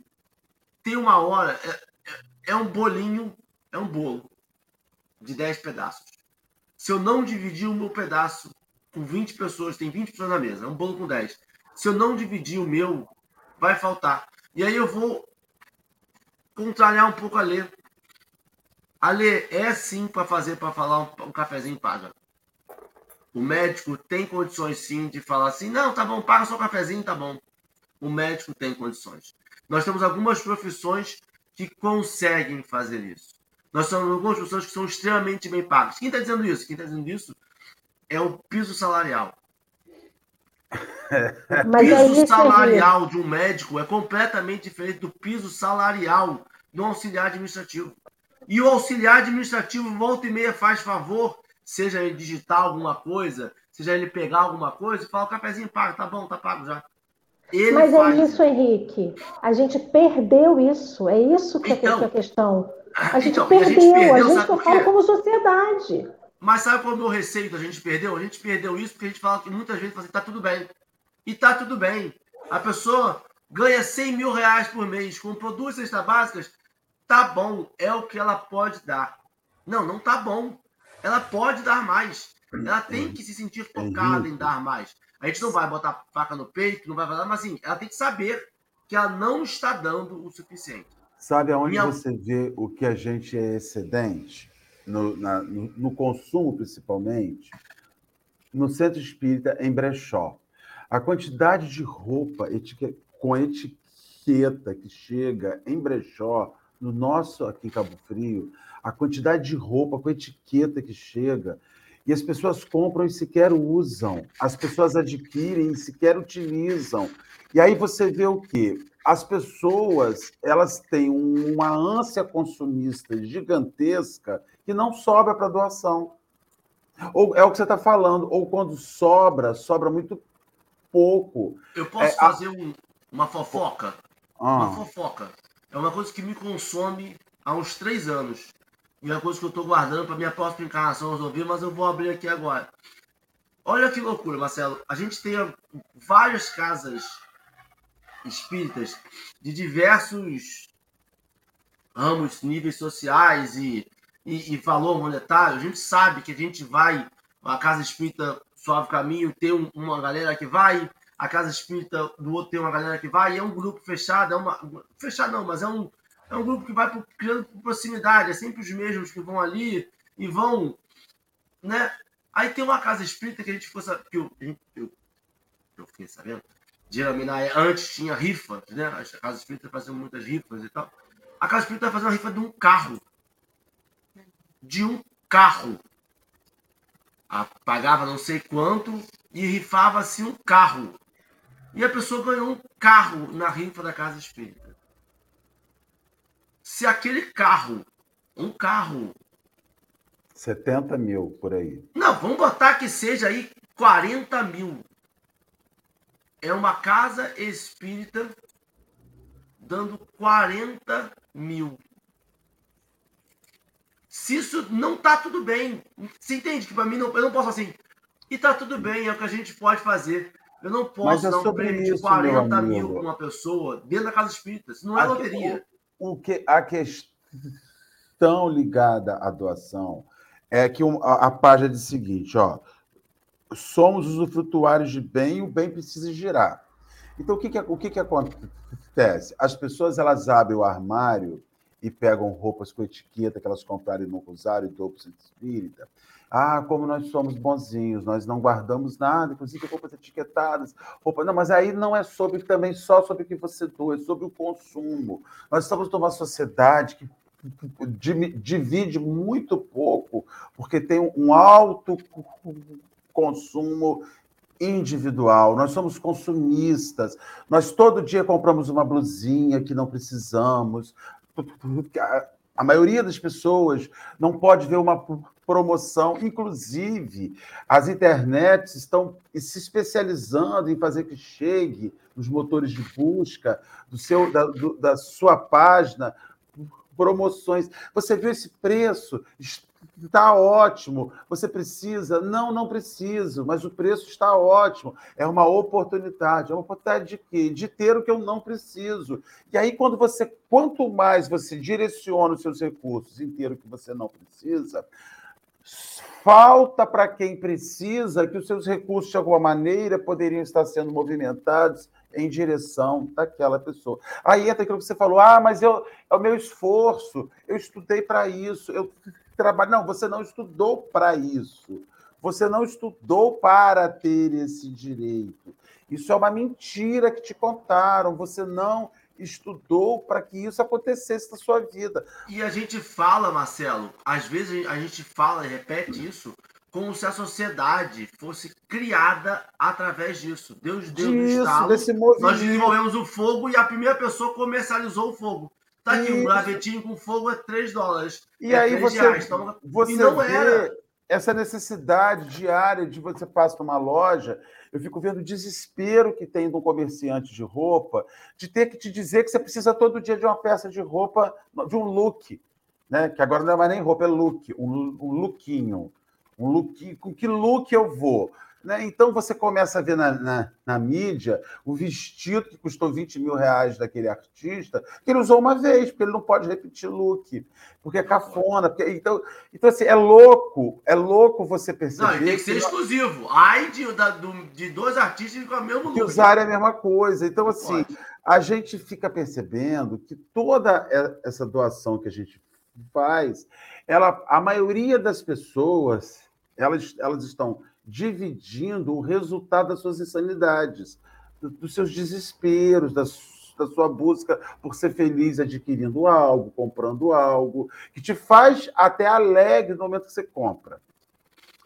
tem uma hora, é, é- é um bolinho, é um bolo de 10 pedaços. Se eu não dividir o meu pedaço com 20 pessoas, tem 20 pessoas na mesa, é um bolo com 10. Se eu não dividir o meu, vai faltar. E aí eu vou contrariar um pouco a Lê. A Lê é sim para fazer, para falar um, um cafezinho paga. O médico tem condições sim de falar assim, não, tá bom, paga só o cafezinho, tá bom. O médico tem condições. Nós temos algumas profissões que conseguem fazer isso. Nós temos algumas pessoas que são extremamente bem pagas. Quem está dizendo isso? Quem está dizendo isso é o piso salarial. Mas piso aí, Felipe, salarial de um médico é completamente diferente do piso salarial do auxiliar administrativo. E o auxiliar administrativo, volta e meia, faz favor, seja ele digitar alguma coisa, seja ele pegar alguma coisa, e fala, o cafezinho paga, tá bom, tá pago já. Ele Mas é isso, Henrique. A gente perdeu isso. É isso que é Então, que é a questão. A gente Então, a perdeu. gente A gente por fala como sociedade. Mas sabe qual é o meu receio da gente perdeu? A gente perdeu isso porque a gente fala que muitas vezes fala assim, tá tudo bem. E tá tudo bem. A pessoa ganha 100 mil reais por mês, comprou duas cestas básicas, tá bom, é o que ela pode dar. Não, não tá bom. Ela pode dar mais. Ela tem que se sentir tocada em dar mais. A gente não vai botar faca no peito, não vai falar, mas assim, ela tem que saber que ela não está dando o suficiente. Sabe aonde Minha- você vê o que a gente é excedente? No, na- no- no consumo, principalmente, no centro espírita, em brechó. A quantidade de roupa etique- com etiqueta que chega em brechó, no nosso aqui em Cabo Frio, a quantidade de roupa com etiqueta que chega, e as pessoas compram e sequer usam, as pessoas adquirem e sequer utilizam. E aí você vê o quê? As pessoas elas têm uma ânsia consumista gigantesca que não sobra para doação. Ou é o que você está falando, ou quando sobra, sobra muito pouco. Eu posso É, a- fazer um- uma fofoca? Ah, Uma fofoca. É uma coisa que me consome há uns três anos. E é uma coisa que eu estou guardando para minha próxima encarnação resolver, mas eu vou abrir aqui agora. Olha que loucura, Marcelo. A gente tem várias casas espíritas de diversos ramos, níveis sociais e, e, e, valor monetário, a gente sabe que a gente vai, a casa espírita Suave Caminho tem uma galera que vai, a casa espírita do outro tem uma galera que vai, é um grupo fechado, é uma. Fechado não, mas é um, é um grupo que vai criando proximidade, é sempre os mesmos que vão ali e vão. Né? Aí tem uma casa espírita que a gente fosse. Que eu, eu, eu fiquei sabendo. Geralmente, antes tinha rifa, né? As casas espíritas faziam muitas rifas e tal. A Casa Espírita vai fazer uma rifa de um carro. De um carro. Pagava não sei quanto e rifava-se um carro. E a pessoa ganhou um carro na rifa da Casa Espírita. Se aquele carro, um carro. 70 mil por aí. Não, vamos botar que seja aí 40 mil. É uma casa espírita dando 40 mil. Se isso não tá tudo bem, você entende que para mim não, eu não posso assim. E tá tudo bem, é o que a gente pode fazer. Eu não posso é dar um prêmio de 40 mil para uma pessoa dentro da casa espírita. Isso não é a loteria. O, o que, a questão ligada à doação é que a, a página diz o seguinte: ó, somos usufrutuários de bem e o bem precisa girar. Então, o que, que, o que, que acontece? As pessoas elas abrem o armário e pegam roupas com etiqueta que elas compraram não usaram e doam para o espírita. Ah, como nós somos bonzinhos, nós não guardamos nada, inclusive roupas etiquetadas. Roupa... Não, mas aí não é sobre também só sobre o que você doa, é sobre o consumo. Nós estamos numa sociedade que divide muito pouco, porque tem um alto consumo individual, nós somos consumistas, nós todo dia compramos uma blusinha que não precisamos. A maioria das pessoas não pode ver uma promoção, inclusive as internets estão se especializando em fazer que chegue nos motores de busca do seu, da, do, da sua página promoções. Você viu esse preço? Está ótimo. Você precisa? Não, não preciso, mas o preço está ótimo. É uma oportunidade. É uma oportunidade de quê? De ter o que eu não preciso. E aí, quando você, quanto mais você direciona os seus recursos em ter o que você não precisa, falta para quem precisa que os seus recursos, de alguma maneira, poderiam estar sendo movimentados em direção daquela pessoa. Aí entra aquilo que você falou: ah, mas eu, é o meu esforço, eu estudei para isso, eu trabalho. Não, você não estudou para isso. Você não estudou para ter esse direito. Isso é uma mentira que te contaram. Você não estudou para que isso acontecesse na sua vida. E a gente fala, Marcelo, às vezes a gente fala e repete isso como se a sociedade fosse criada através disso. Deus deu um estalo, desse movimento. nós desenvolvemos o fogo e a primeira pessoa comercializou o fogo. Tá aqui, um gravetinho com fogo é 3 dólares. E é aí você, reais, então, você não vê era. essa necessidade diária de você passar numa loja, eu fico vendo o desespero que tem de um comerciante de roupa, de ter que te dizer que você precisa todo dia de uma peça de roupa, de um look, né? que agora não é mais nem roupa, é look, um, um lookinho um look, com que look eu vou? Né? Então você começa a ver na, na, na, mídia o vestido que custou 20 mil reais daquele artista, que ele usou uma vez, porque ele não pode repetir look, porque é cafona. Porque, então, então, assim, é louco, é louco você perceber. Não, tem que ser que exclusivo. Ai de, da, do, de dois artistas com o mesmo look. Que usarem a mesma coisa. Então, assim, a gente fica percebendo que toda essa doação que a gente faz, ela, a maioria das pessoas elas, elas estão dividindo o resultado das suas insanidades, dos seus desesperos, da sua busca por ser feliz adquirindo algo, comprando algo, que te faz até alegre no momento que você compra.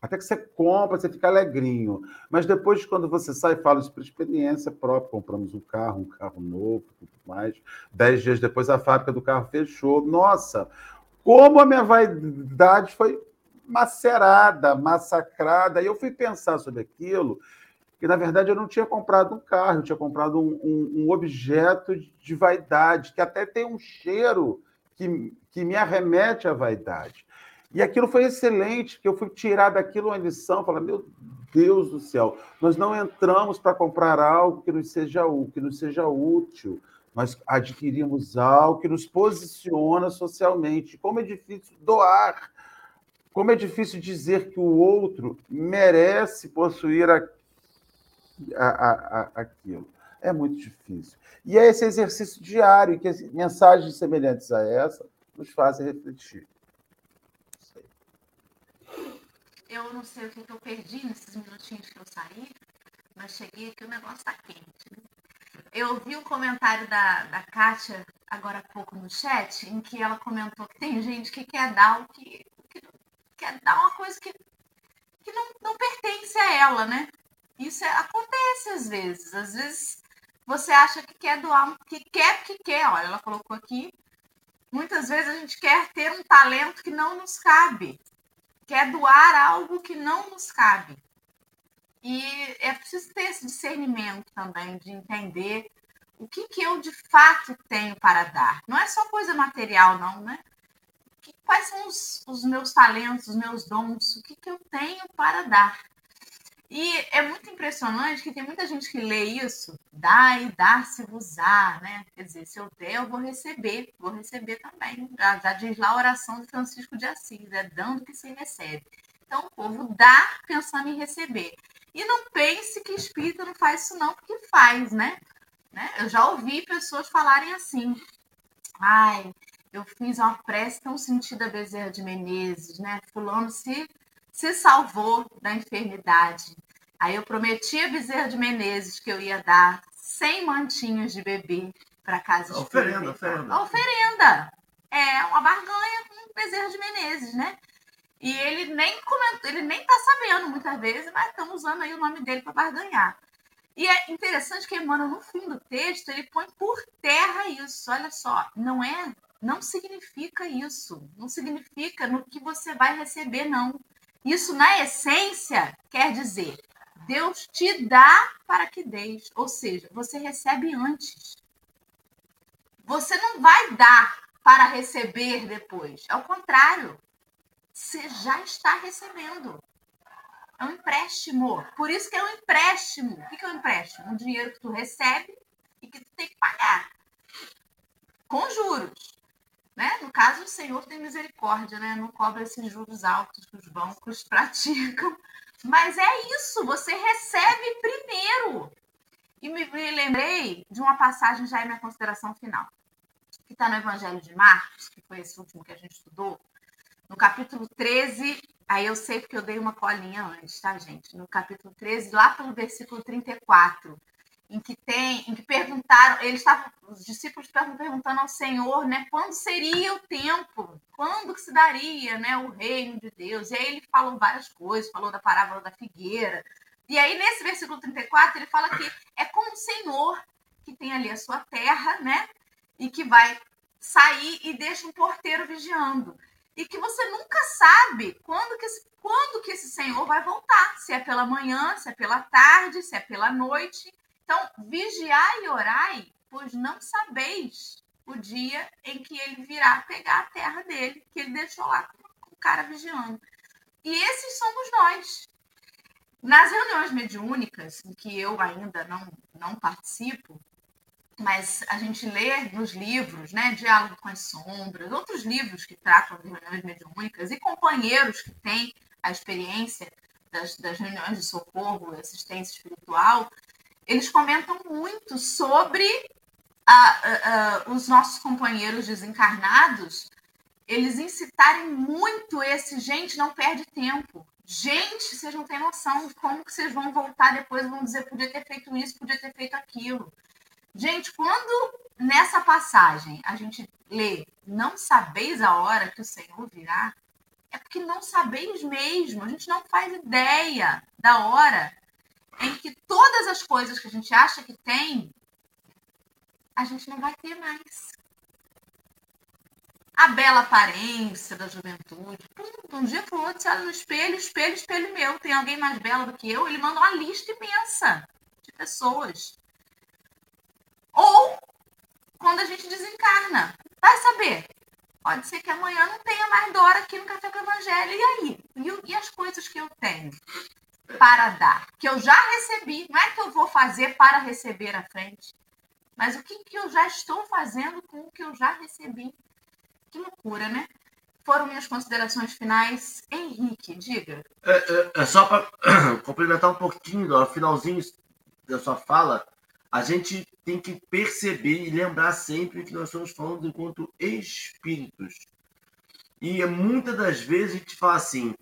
Até que você compra, você fica alegrinho. Mas depois, quando você sai, fala isso por experiência própria, compramos um carro, um carro novo, tudo mais. Dez dias depois, a fábrica do carro fechou. Nossa, como a minha vaidade foi macerada, massacrada. E eu fui pensar sobre aquilo, que na verdade eu não tinha comprado um carro, eu tinha comprado um, um, um objeto de vaidade, que até tem um cheiro que, que me arremete à vaidade. E aquilo foi excelente, que eu fui tirar daquilo uma lição, falar, meu Deus do céu, nós não entramos para comprar algo que nos seja que nos seja útil. Nós adquirimos algo que nos posiciona socialmente. Como é difícil doar. Como é difícil dizer que o outro merece possuir a, a, a, aquilo. É muito difícil. E é esse exercício diário que mensagens semelhantes a essa nos fazem refletir. Eu não sei o que, eu perdi nesses minutinhos que eu saí, mas cheguei aqui, o negócio está quente. Né? Eu vi um comentário da, da Kátia agora há pouco no chat, em que ela comentou que tem gente que quer dar o que quer dar uma coisa que, que não, não pertence a ela, né? Isso é, acontece às vezes. Às vezes você acha que quer doar, que quer, que quer. Olha, ela colocou aqui. Muitas vezes a gente quer ter um talento que não nos cabe, quer doar algo que não nos cabe. E é preciso ter esse discernimento também, de entender o que, que eu de fato tenho para dar. Não é só coisa material, não, né? Quais são os, os meus talentos, os meus dons, o que, que eu tenho para dar? E é muito impressionante que tem muita gente que lê isso, dá e dá-se-vos-á, né? Quer dizer, se eu der, eu vou receber, vou receber também. Já, já diz lá a oração de Francisco de Assis, é dando que se recebe. Então, o povo dá pensando em receber. E não pense que espírita não faz isso não, porque faz, né? né? Eu já ouvi pessoas falarem assim, ai, eu fiz uma prece tão sentida a Bezerra de Menezes, né? Fulano se se salvou da enfermidade. Aí eu prometi a Bezerra de Menezes que eu ia dar 100 mantinhos de bebê para casa de Oferenda, oferenda. Oferenda. É uma barganha com Bezerra de Menezes, né? E ele nem comentou, ele nem tá sabendo muitas vezes, mas estamos usando aí o nome dele para barganhar. E é interessante que Emmanuel, no fim do texto, ele põe por terra isso. Olha só, não é, não significa isso. Não significa no que você vai receber, não. Isso, na essência, quer dizer, Deus te dá para que deis. Ou seja, você recebe antes. Você não vai dar para receber depois. É o contrário. Você já está recebendo. É um empréstimo. Por isso que é um empréstimo. O que é um empréstimo? Um dinheiro que tu recebe e que tu tem que pagar. Com juros. Né? No caso, o Senhor tem misericórdia, né? não cobra esses juros altos que os bancos praticam. Mas é isso, você recebe primeiro. E me, me lembrei de uma passagem já em minha consideração final, que está no Evangelho de Marcos, que foi esse último que a gente estudou, no capítulo 13, aí eu sei porque eu dei uma colinha antes, tá, gente? No capítulo 13, lá pelo versículo 34, em que tem, em que perguntaram, eles estavam, os discípulos estavam perguntando ao Senhor, né, quando seria o tempo, quando que se daria, né, o reino de Deus? E aí ele falou várias coisas, falou da parábola da figueira. E aí nesse versículo 34 ele fala que é como o Senhor que tem ali a sua terra, né, e que vai sair e deixa um porteiro vigiando. E que você nunca sabe quando que esse, quando que esse Senhor vai voltar, se é pela manhã, se é pela tarde, se é pela noite. Então, vigiai e orai, pois não sabeis o dia em que ele virá pegar a terra dele, que ele deixou lá com o cara vigiando. E esses somos nós. Nas reuniões mediúnicas, em que eu ainda não, não participo, mas a gente lê nos livros, né, Diálogo com as Sombras, outros livros que tratam de reuniões mediúnicas e companheiros que têm a experiência das, das reuniões de socorro assistência espiritual, eles comentam muito sobre a, a, a, os nossos companheiros desencarnados, eles incitarem muito esse gente não perde tempo. Gente, vocês não têm noção de como que vocês vão voltar depois e vão dizer podia ter feito isso, podia ter feito aquilo. Gente, quando nessa passagem a gente lê não sabeis a hora que o Senhor virá, é porque não sabeis mesmo, a gente não faz ideia da hora em que todas as coisas que a gente acha que tem, a gente não vai ter mais. A bela aparência da juventude. Um dia pro outro, você olha no espelho, espelho, espelho meu. Tem alguém mais bela do que eu? Ele manda uma lista imensa de pessoas. Ou quando a gente desencarna. Vai saber. Pode ser que amanhã não tenha mais Dora aqui no Café com o Evangelho. E aí? E, e as coisas que eu tenho? Para dar, que eu já recebi. Não é que eu vou fazer para receber à frente, mas o que, que eu já estou fazendo com o que eu já recebi. Que loucura, né? Foram minhas considerações finais. Henrique, diga. É, é, é só para complementar um pouquinho, no finalzinho da sua fala, a gente tem que perceber e lembrar sempre que nós estamos falando enquanto espíritos. E muitas das vezes a gente fala assim: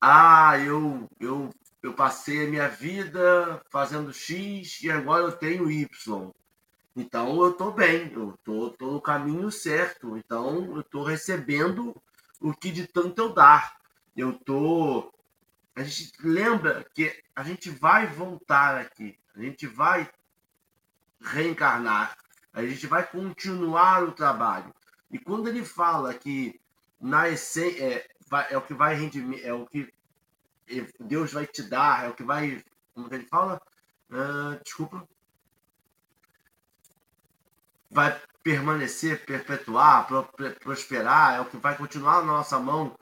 ah, eu, eu, eu passei a minha vida fazendo X e agora eu tenho Y. Então eu estou bem, eu estou tô, tô no caminho certo. Então eu estou recebendo o que de tanto eu dar. Eu tô. A gente lembra que a gente vai voltar aqui, a gente vai reencarnar, a gente vai continuar o trabalho. E quando ele fala que na essência é, é o que vai render, é o que Deus vai te dar, é o que vai. Como ele fala? Uh, desculpa. Vai permanecer, perpetuar, prosperar, é o que vai continuar na nossa mão,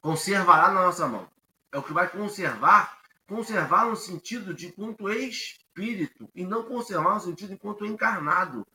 conservará na nossa mão. É o que vai conservar, conservar no sentido de enquanto espírito e não conservar no sentido enquanto encarnado.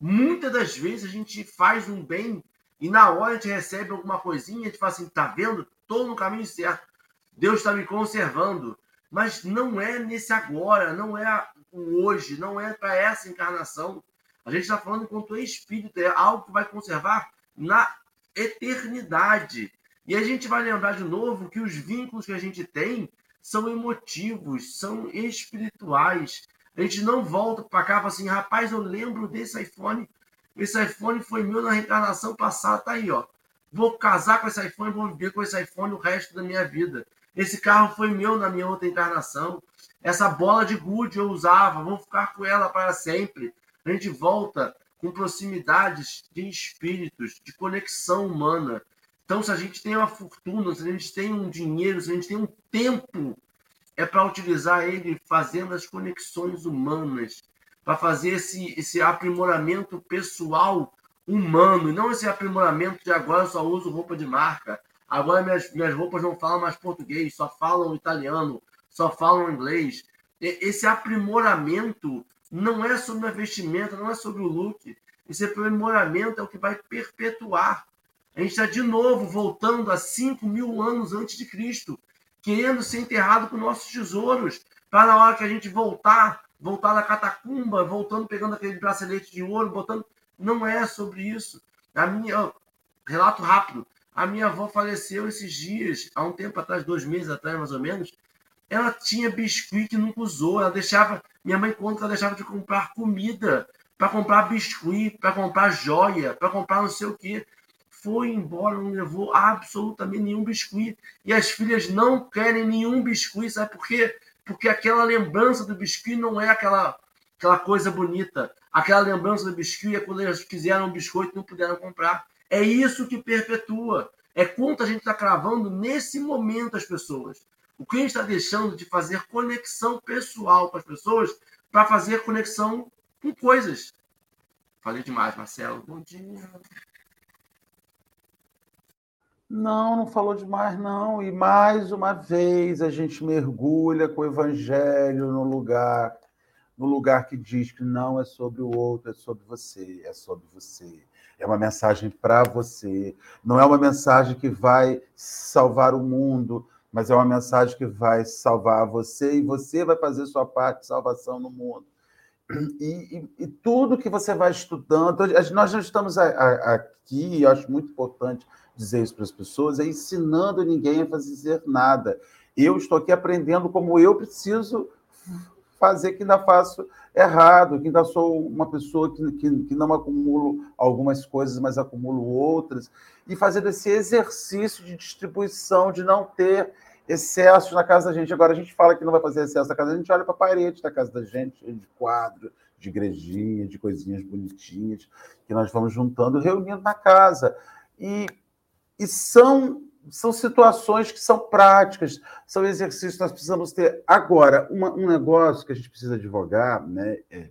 Muitas das vezes a gente faz um bem e na hora a gente recebe alguma coisinha, a gente fala assim, tá vendo? Estou no caminho certo. Deus está me conservando. Mas não é nesse agora, não é o hoje, não é para essa encarnação. A gente está falando enquanto espírito, é algo que vai conservar na eternidade. E a gente vai lembrar de novo que os vínculos que a gente tem são emotivos, são espirituais. A gente não volta para cá e fala assim, rapaz, eu lembro desse iPhone esse iPhone foi meu na reencarnação passada, tá aí, ó. Vou casar com esse iPhone, vou viver com esse iPhone o resto da minha vida. Esse carro foi meu na minha outra encarnação. Essa bola de gude eu usava, vou ficar com ela para sempre. A gente volta com proximidades de espíritos, de conexão humana. Então, se a gente tem uma fortuna, se a gente tem um dinheiro, se a gente tem um tempo, é para utilizar ele fazendo as conexões humanas, para fazer esse, esse aprimoramento pessoal humano, e não esse aprimoramento de agora eu só uso roupa de marca, agora minhas, minhas roupas não falam mais português, só falam italiano, só falam inglês. Esse aprimoramento não é sobre a vestimenta, não é sobre o look. Esse aprimoramento é o que vai perpetuar. A gente está de novo voltando a 5 mil anos antes de Cristo, querendo ser enterrado com nossos tesouros, para na hora que a gente voltar voltar na catacumba, voltando, pegando aquele bracelete de ouro, botando. Não é sobre isso. A minha. Relato rápido. A minha avó faleceu esses dias, há um tempo atrás, dois meses atrás, mais ou menos. Ela tinha biscuit que nunca usou. Ela deixava. Minha mãe conta que ela deixava de comprar comida para comprar biscuit, para comprar joia, para comprar não sei o quê. Foi embora, não levou absolutamente nenhum biscuit. E as filhas não querem nenhum biscuit, sabe por quê? Porque aquela lembrança do biscuit não é aquela, aquela coisa bonita. Aquela lembrança do biscuit é quando eles quiseram um biscoito e não puderam comprar. É isso que perpetua. É quanto a gente está cravando nesse momento as pessoas. O que a gente está deixando de fazer conexão pessoal com as pessoas para fazer conexão com coisas. Falei demais, Marcelo. Bom dia. Não, não falou demais, não. E mais uma vez a gente mergulha com o evangelho no lugar, no lugar que diz que não é sobre o outro, é sobre você, é sobre você. É uma mensagem para você. Não é uma mensagem que vai salvar o mundo, mas é uma mensagem que vai salvar você e você vai fazer sua parte de salvação no mundo. E, e, e tudo que você vai estudando, nós não estamos aqui, eu acho muito importante dizer isso para as pessoas, é ensinando ninguém a fazer nada. Eu estou aqui aprendendo como eu preciso fazer que ainda faço errado, que ainda sou uma pessoa que, que, que não acumulo algumas coisas, mas acumulo outras, e fazendo esse exercício de distribuição, de não ter excesso na casa da gente. Agora, a gente fala que não vai fazer excesso na casa da gente, olha para a parede da casa da gente, de quadro, de igrejinha, de coisinhas bonitinhas, que nós vamos juntando, reunindo na casa. E e são, são situações que são práticas, são exercícios que nós precisamos ter. Agora, uma, um negócio que a gente precisa advogar, né? É,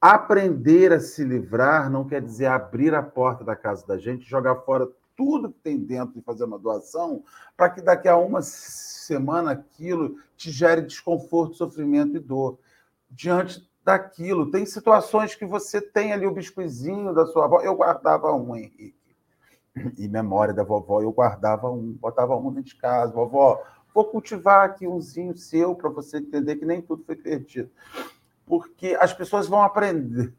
aprender a se livrar não quer dizer abrir a porta da casa da gente, jogar fora tudo que tem dentro e fazer uma doação, para que daqui a uma semana aquilo te gere desconforto, sofrimento e dor. Diante daquilo, tem situações que você tem ali o biscoizinho da sua avó. Eu guardava um, Henrique. Em memória da vovó, eu guardava um, botava um dentro de casa. Vovó, vou cultivar aqui umzinho seu para você entender que nem tudo foi perdido. Porque as pessoas vão aprendendo.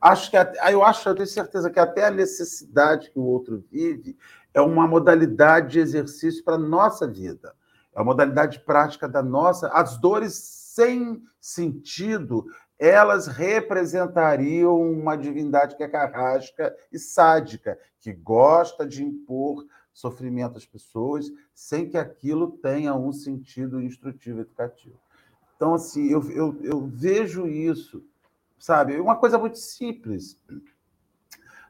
Acho que eu acho, eu tenho certeza que até a necessidade que o outro vive é uma modalidade de exercício para a nossa vida. É uma modalidade prática da nossa. As dores sem sentido, elas representariam uma divindade que é carrasca e sádica, que gosta de impor sofrimento às pessoas sem que aquilo tenha um sentido instrutivo, educativo. Então, assim, eu, eu, eu vejo isso, sabe? Uma coisa muito simples.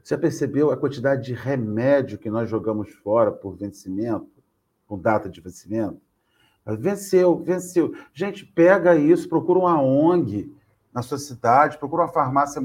Você já percebeu a quantidade de remédio que nós jogamos fora por vencimento, com data de vencimento? Venceu, venceu. Gente, pega isso, procura uma ONG na sua cidade, procura uma farmácia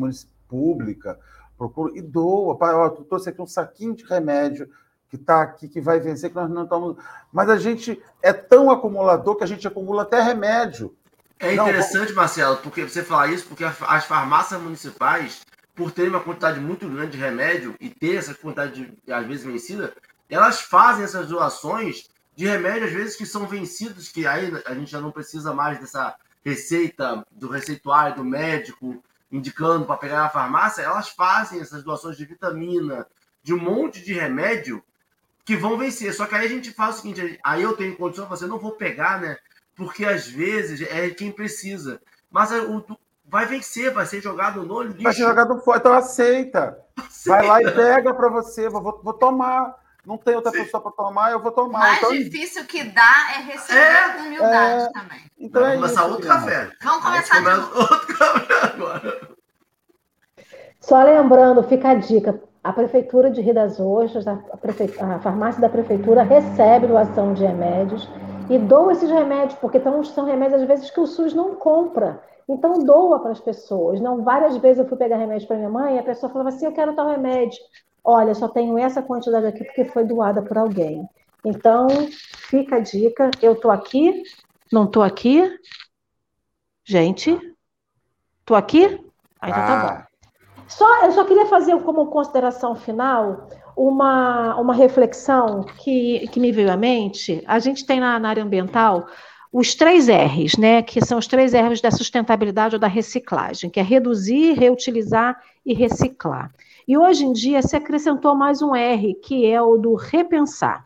pública, procura e doa. Ó, eu trouxe aqui um saquinho de remédio que está aqui, que vai vencer, que nós não estamos. Mas a gente é tão acumulador que a gente acumula até remédio. É interessante, não, Marcelo, porque você falar isso, porque as farmácias municipais, por terem uma quantidade muito grande de remédio e ter essa quantidade, de, às vezes, vencida, elas fazem essas doações de remédio, às vezes, que são vencidos, que aí a gente já não precisa mais dessa receita, do receituário do médico indicando para pegar na farmácia, elas fazem essas doações de vitamina, de um monte de remédio que vão vencer. Só que aí a gente faz o seguinte, aí eu tenho condição, você não vou pegar, né? Porque às vezes é quem precisa. Mas o, vai vencer, vai ser jogado no lixo. Vai ser jogado fora, então aceita. aceita. Vai lá e pega para você, vou, vou tomar. Não tem outra Sim. pessoa para tomar, eu vou tomar. Mais então... difícil que dá é receber é, com humildade é... também. Então Vamos é começar isso, outro café. Vamos começar de outro café agora. Só lembrando, fica a dica. A Prefeitura de Rio das Ostras, a, prefe... a farmácia da Prefeitura recebe doação de remédios e doa esses remédios, porque são remédios, às vezes, que o SUS não compra. Então, doa para as pessoas. Não, várias vezes eu fui pegar remédio para minha mãe e a pessoa falava assim: eu quero tal remédio. Olha, só tenho essa quantidade aqui porque foi doada por alguém. Então, fica a dica. Eu estou aqui, não estou aqui. Gente, estou aqui? Aí já tá bom. Só, eu só queria fazer como consideração final uma, uma reflexão que, que me veio à mente. A gente tem na, na área ambiental os três R's, né, que são os três R's da sustentabilidade ou da reciclagem, que é reduzir, reutilizar e reciclar. E hoje em dia se acrescentou mais um R, que é o do repensar.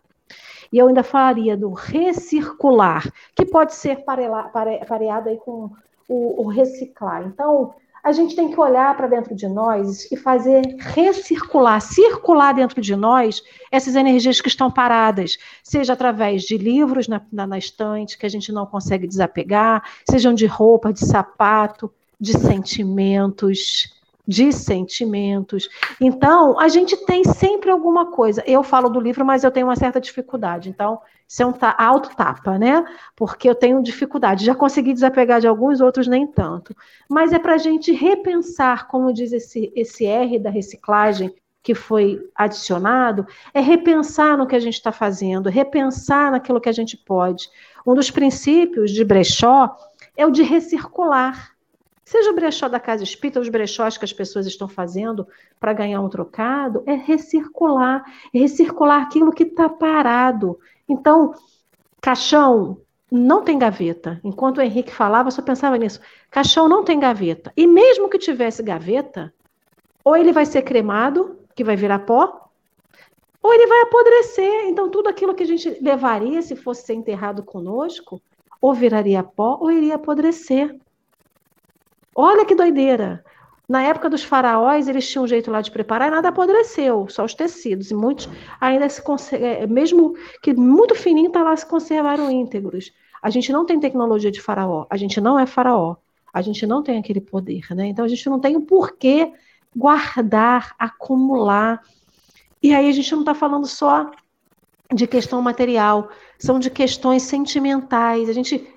E eu ainda falaria do recircular, que pode ser pareado aí com o, o reciclar. Então, a gente tem que olhar para dentro de nós e fazer recircular, circular dentro de nós essas energias que estão paradas, seja através de livros na, na, na estante que a gente não consegue desapegar, sejam de roupa, de sapato, de sentimentos, de sentimentos. Então, a gente tem sempre alguma coisa. Eu falo do livro, mas eu tenho uma certa dificuldade. Então, isso é um auto-tapa, né? Porque eu tenho dificuldade. Já consegui desapegar de alguns, outros nem tanto. Mas é para a gente repensar, como diz esse, esse R da reciclagem, que foi adicionado, é repensar no que a gente está fazendo, repensar naquilo que a gente pode. Um dos princípios de Brechó é o de recircular. Seja o brechó da casa espírita, os brechós que as pessoas estão fazendo para ganhar um trocado, é recircular, é recircular aquilo que está parado. Então, caixão não tem gaveta. Enquanto o Henrique falava, eu só pensava nisso. Caixão não tem gaveta. E mesmo que tivesse gaveta, ou ele vai ser cremado, que vai virar pó, ou ele vai apodrecer. Então, tudo aquilo que a gente levaria se fosse ser enterrado conosco, ou viraria pó, ou iria apodrecer. Olha que doideira! Na época dos faraós, eles tinham um jeito lá de preparar e nada apodreceu, só os tecidos. E muitos ainda se conservam, mesmo que muito fininho, tá lá, se conservaram íntegros. A gente não tem tecnologia de faraó, a gente não é faraó, a gente não tem aquele poder, né? Então a gente não tem o porquê guardar, acumular. E aí a gente não está falando só de questão material, são de questões sentimentais. A gente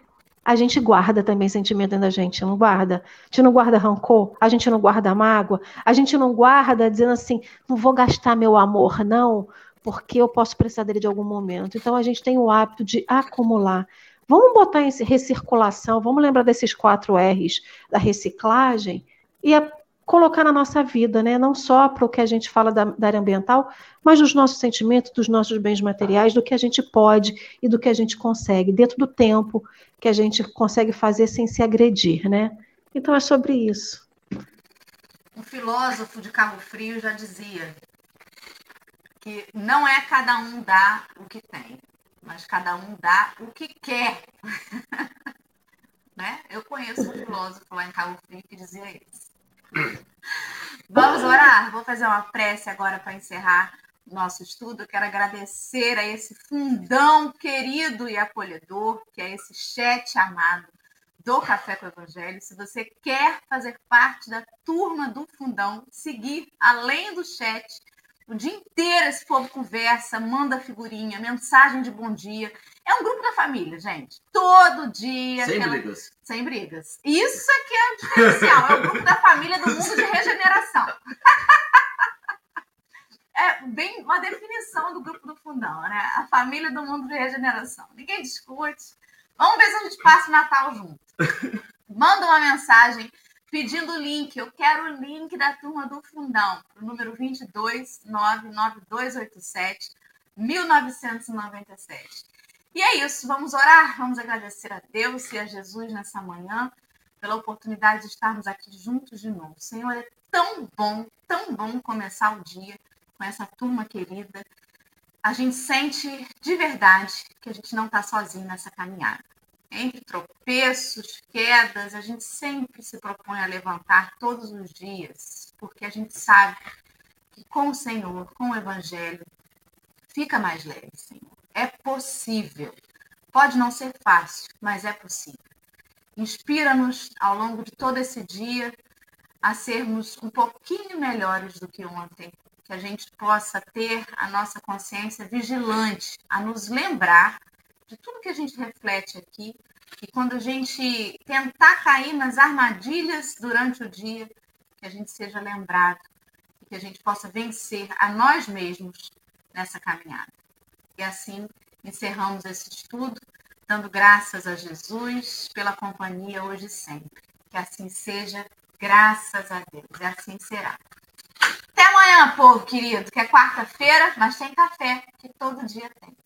a gente guarda também sentimento dentro da gente, não guarda? A gente não guarda rancor, a gente não guarda mágoa, a gente não guarda dizendo assim, não vou gastar meu amor, não, porque eu posso precisar dele de algum momento. Então a gente tem o hábito de acumular. Vamos botar em recirculação, vamos lembrar desses quatro R's da reciclagem e a, colocar na nossa vida, né? Não só para o que a gente fala da, da, área ambiental, mas dos nossos sentimentos, dos nossos bens materiais, do que a gente pode e do que a gente consegue, dentro do tempo que a gente consegue fazer sem se agredir, né? Então é sobre isso. Um filósofo de Cabo Frio já dizia que não é cada um dá o que tem, mas cada um dá o que quer. né? Eu conheço um filósofo lá em Cabo Frio que dizia isso. Vamos orar? Vou fazer uma prece agora para encerrar nosso estudo. Quero agradecer a esse fundão querido e acolhedor, que é esse chat amado do Café com o Evangelho. Se você quer fazer parte da turma do fundão, seguir além do chat, o dia inteiro esse povo conversa, manda figurinha, mensagem de bom dia. É um grupo da família, gente. Todo dia. Sem aquela... brigas. Sem brigas. Isso aqui é o diferencial. É o grupo da família do mundo de regeneração. é bem uma definição do grupo do fundão, né? A família do mundo de regeneração. Ninguém discute. Vamos ver se a gente passa o Natal junto. Manda uma mensagem pedindo o link. Eu quero o link da turma do Fundão, o número 2299287 1997. E é isso, vamos orar, vamos agradecer a Deus e a Jesus nessa manhã pela oportunidade de estarmos aqui juntos de novo. Senhor, é tão bom, tão bom começar o dia com essa turma querida. A gente sente de verdade que a gente não está sozinho nessa caminhada entre tropeços, quedas, a gente sempre se propõe a levantar todos os dias, porque a gente sabe que com o Senhor, com o Evangelho, fica mais leve, Senhor. É possível. Pode não ser fácil, mas é possível. Inspira-nos ao longo de todo esse dia a sermos um pouquinho melhores do que ontem, que a gente possa ter a nossa consciência vigilante, a nos lembrar de tudo que a gente reflete aqui, e quando a gente tentar cair nas armadilhas durante o dia, que a gente seja lembrado que a gente possa vencer a nós mesmos nessa caminhada. E assim encerramos esse estudo, dando graças a Jesus pela companhia hoje e sempre. Que assim seja, graças a Deus, e assim será. Até amanhã, povo querido, que é quarta-feira, mas tem café, que todo dia tem.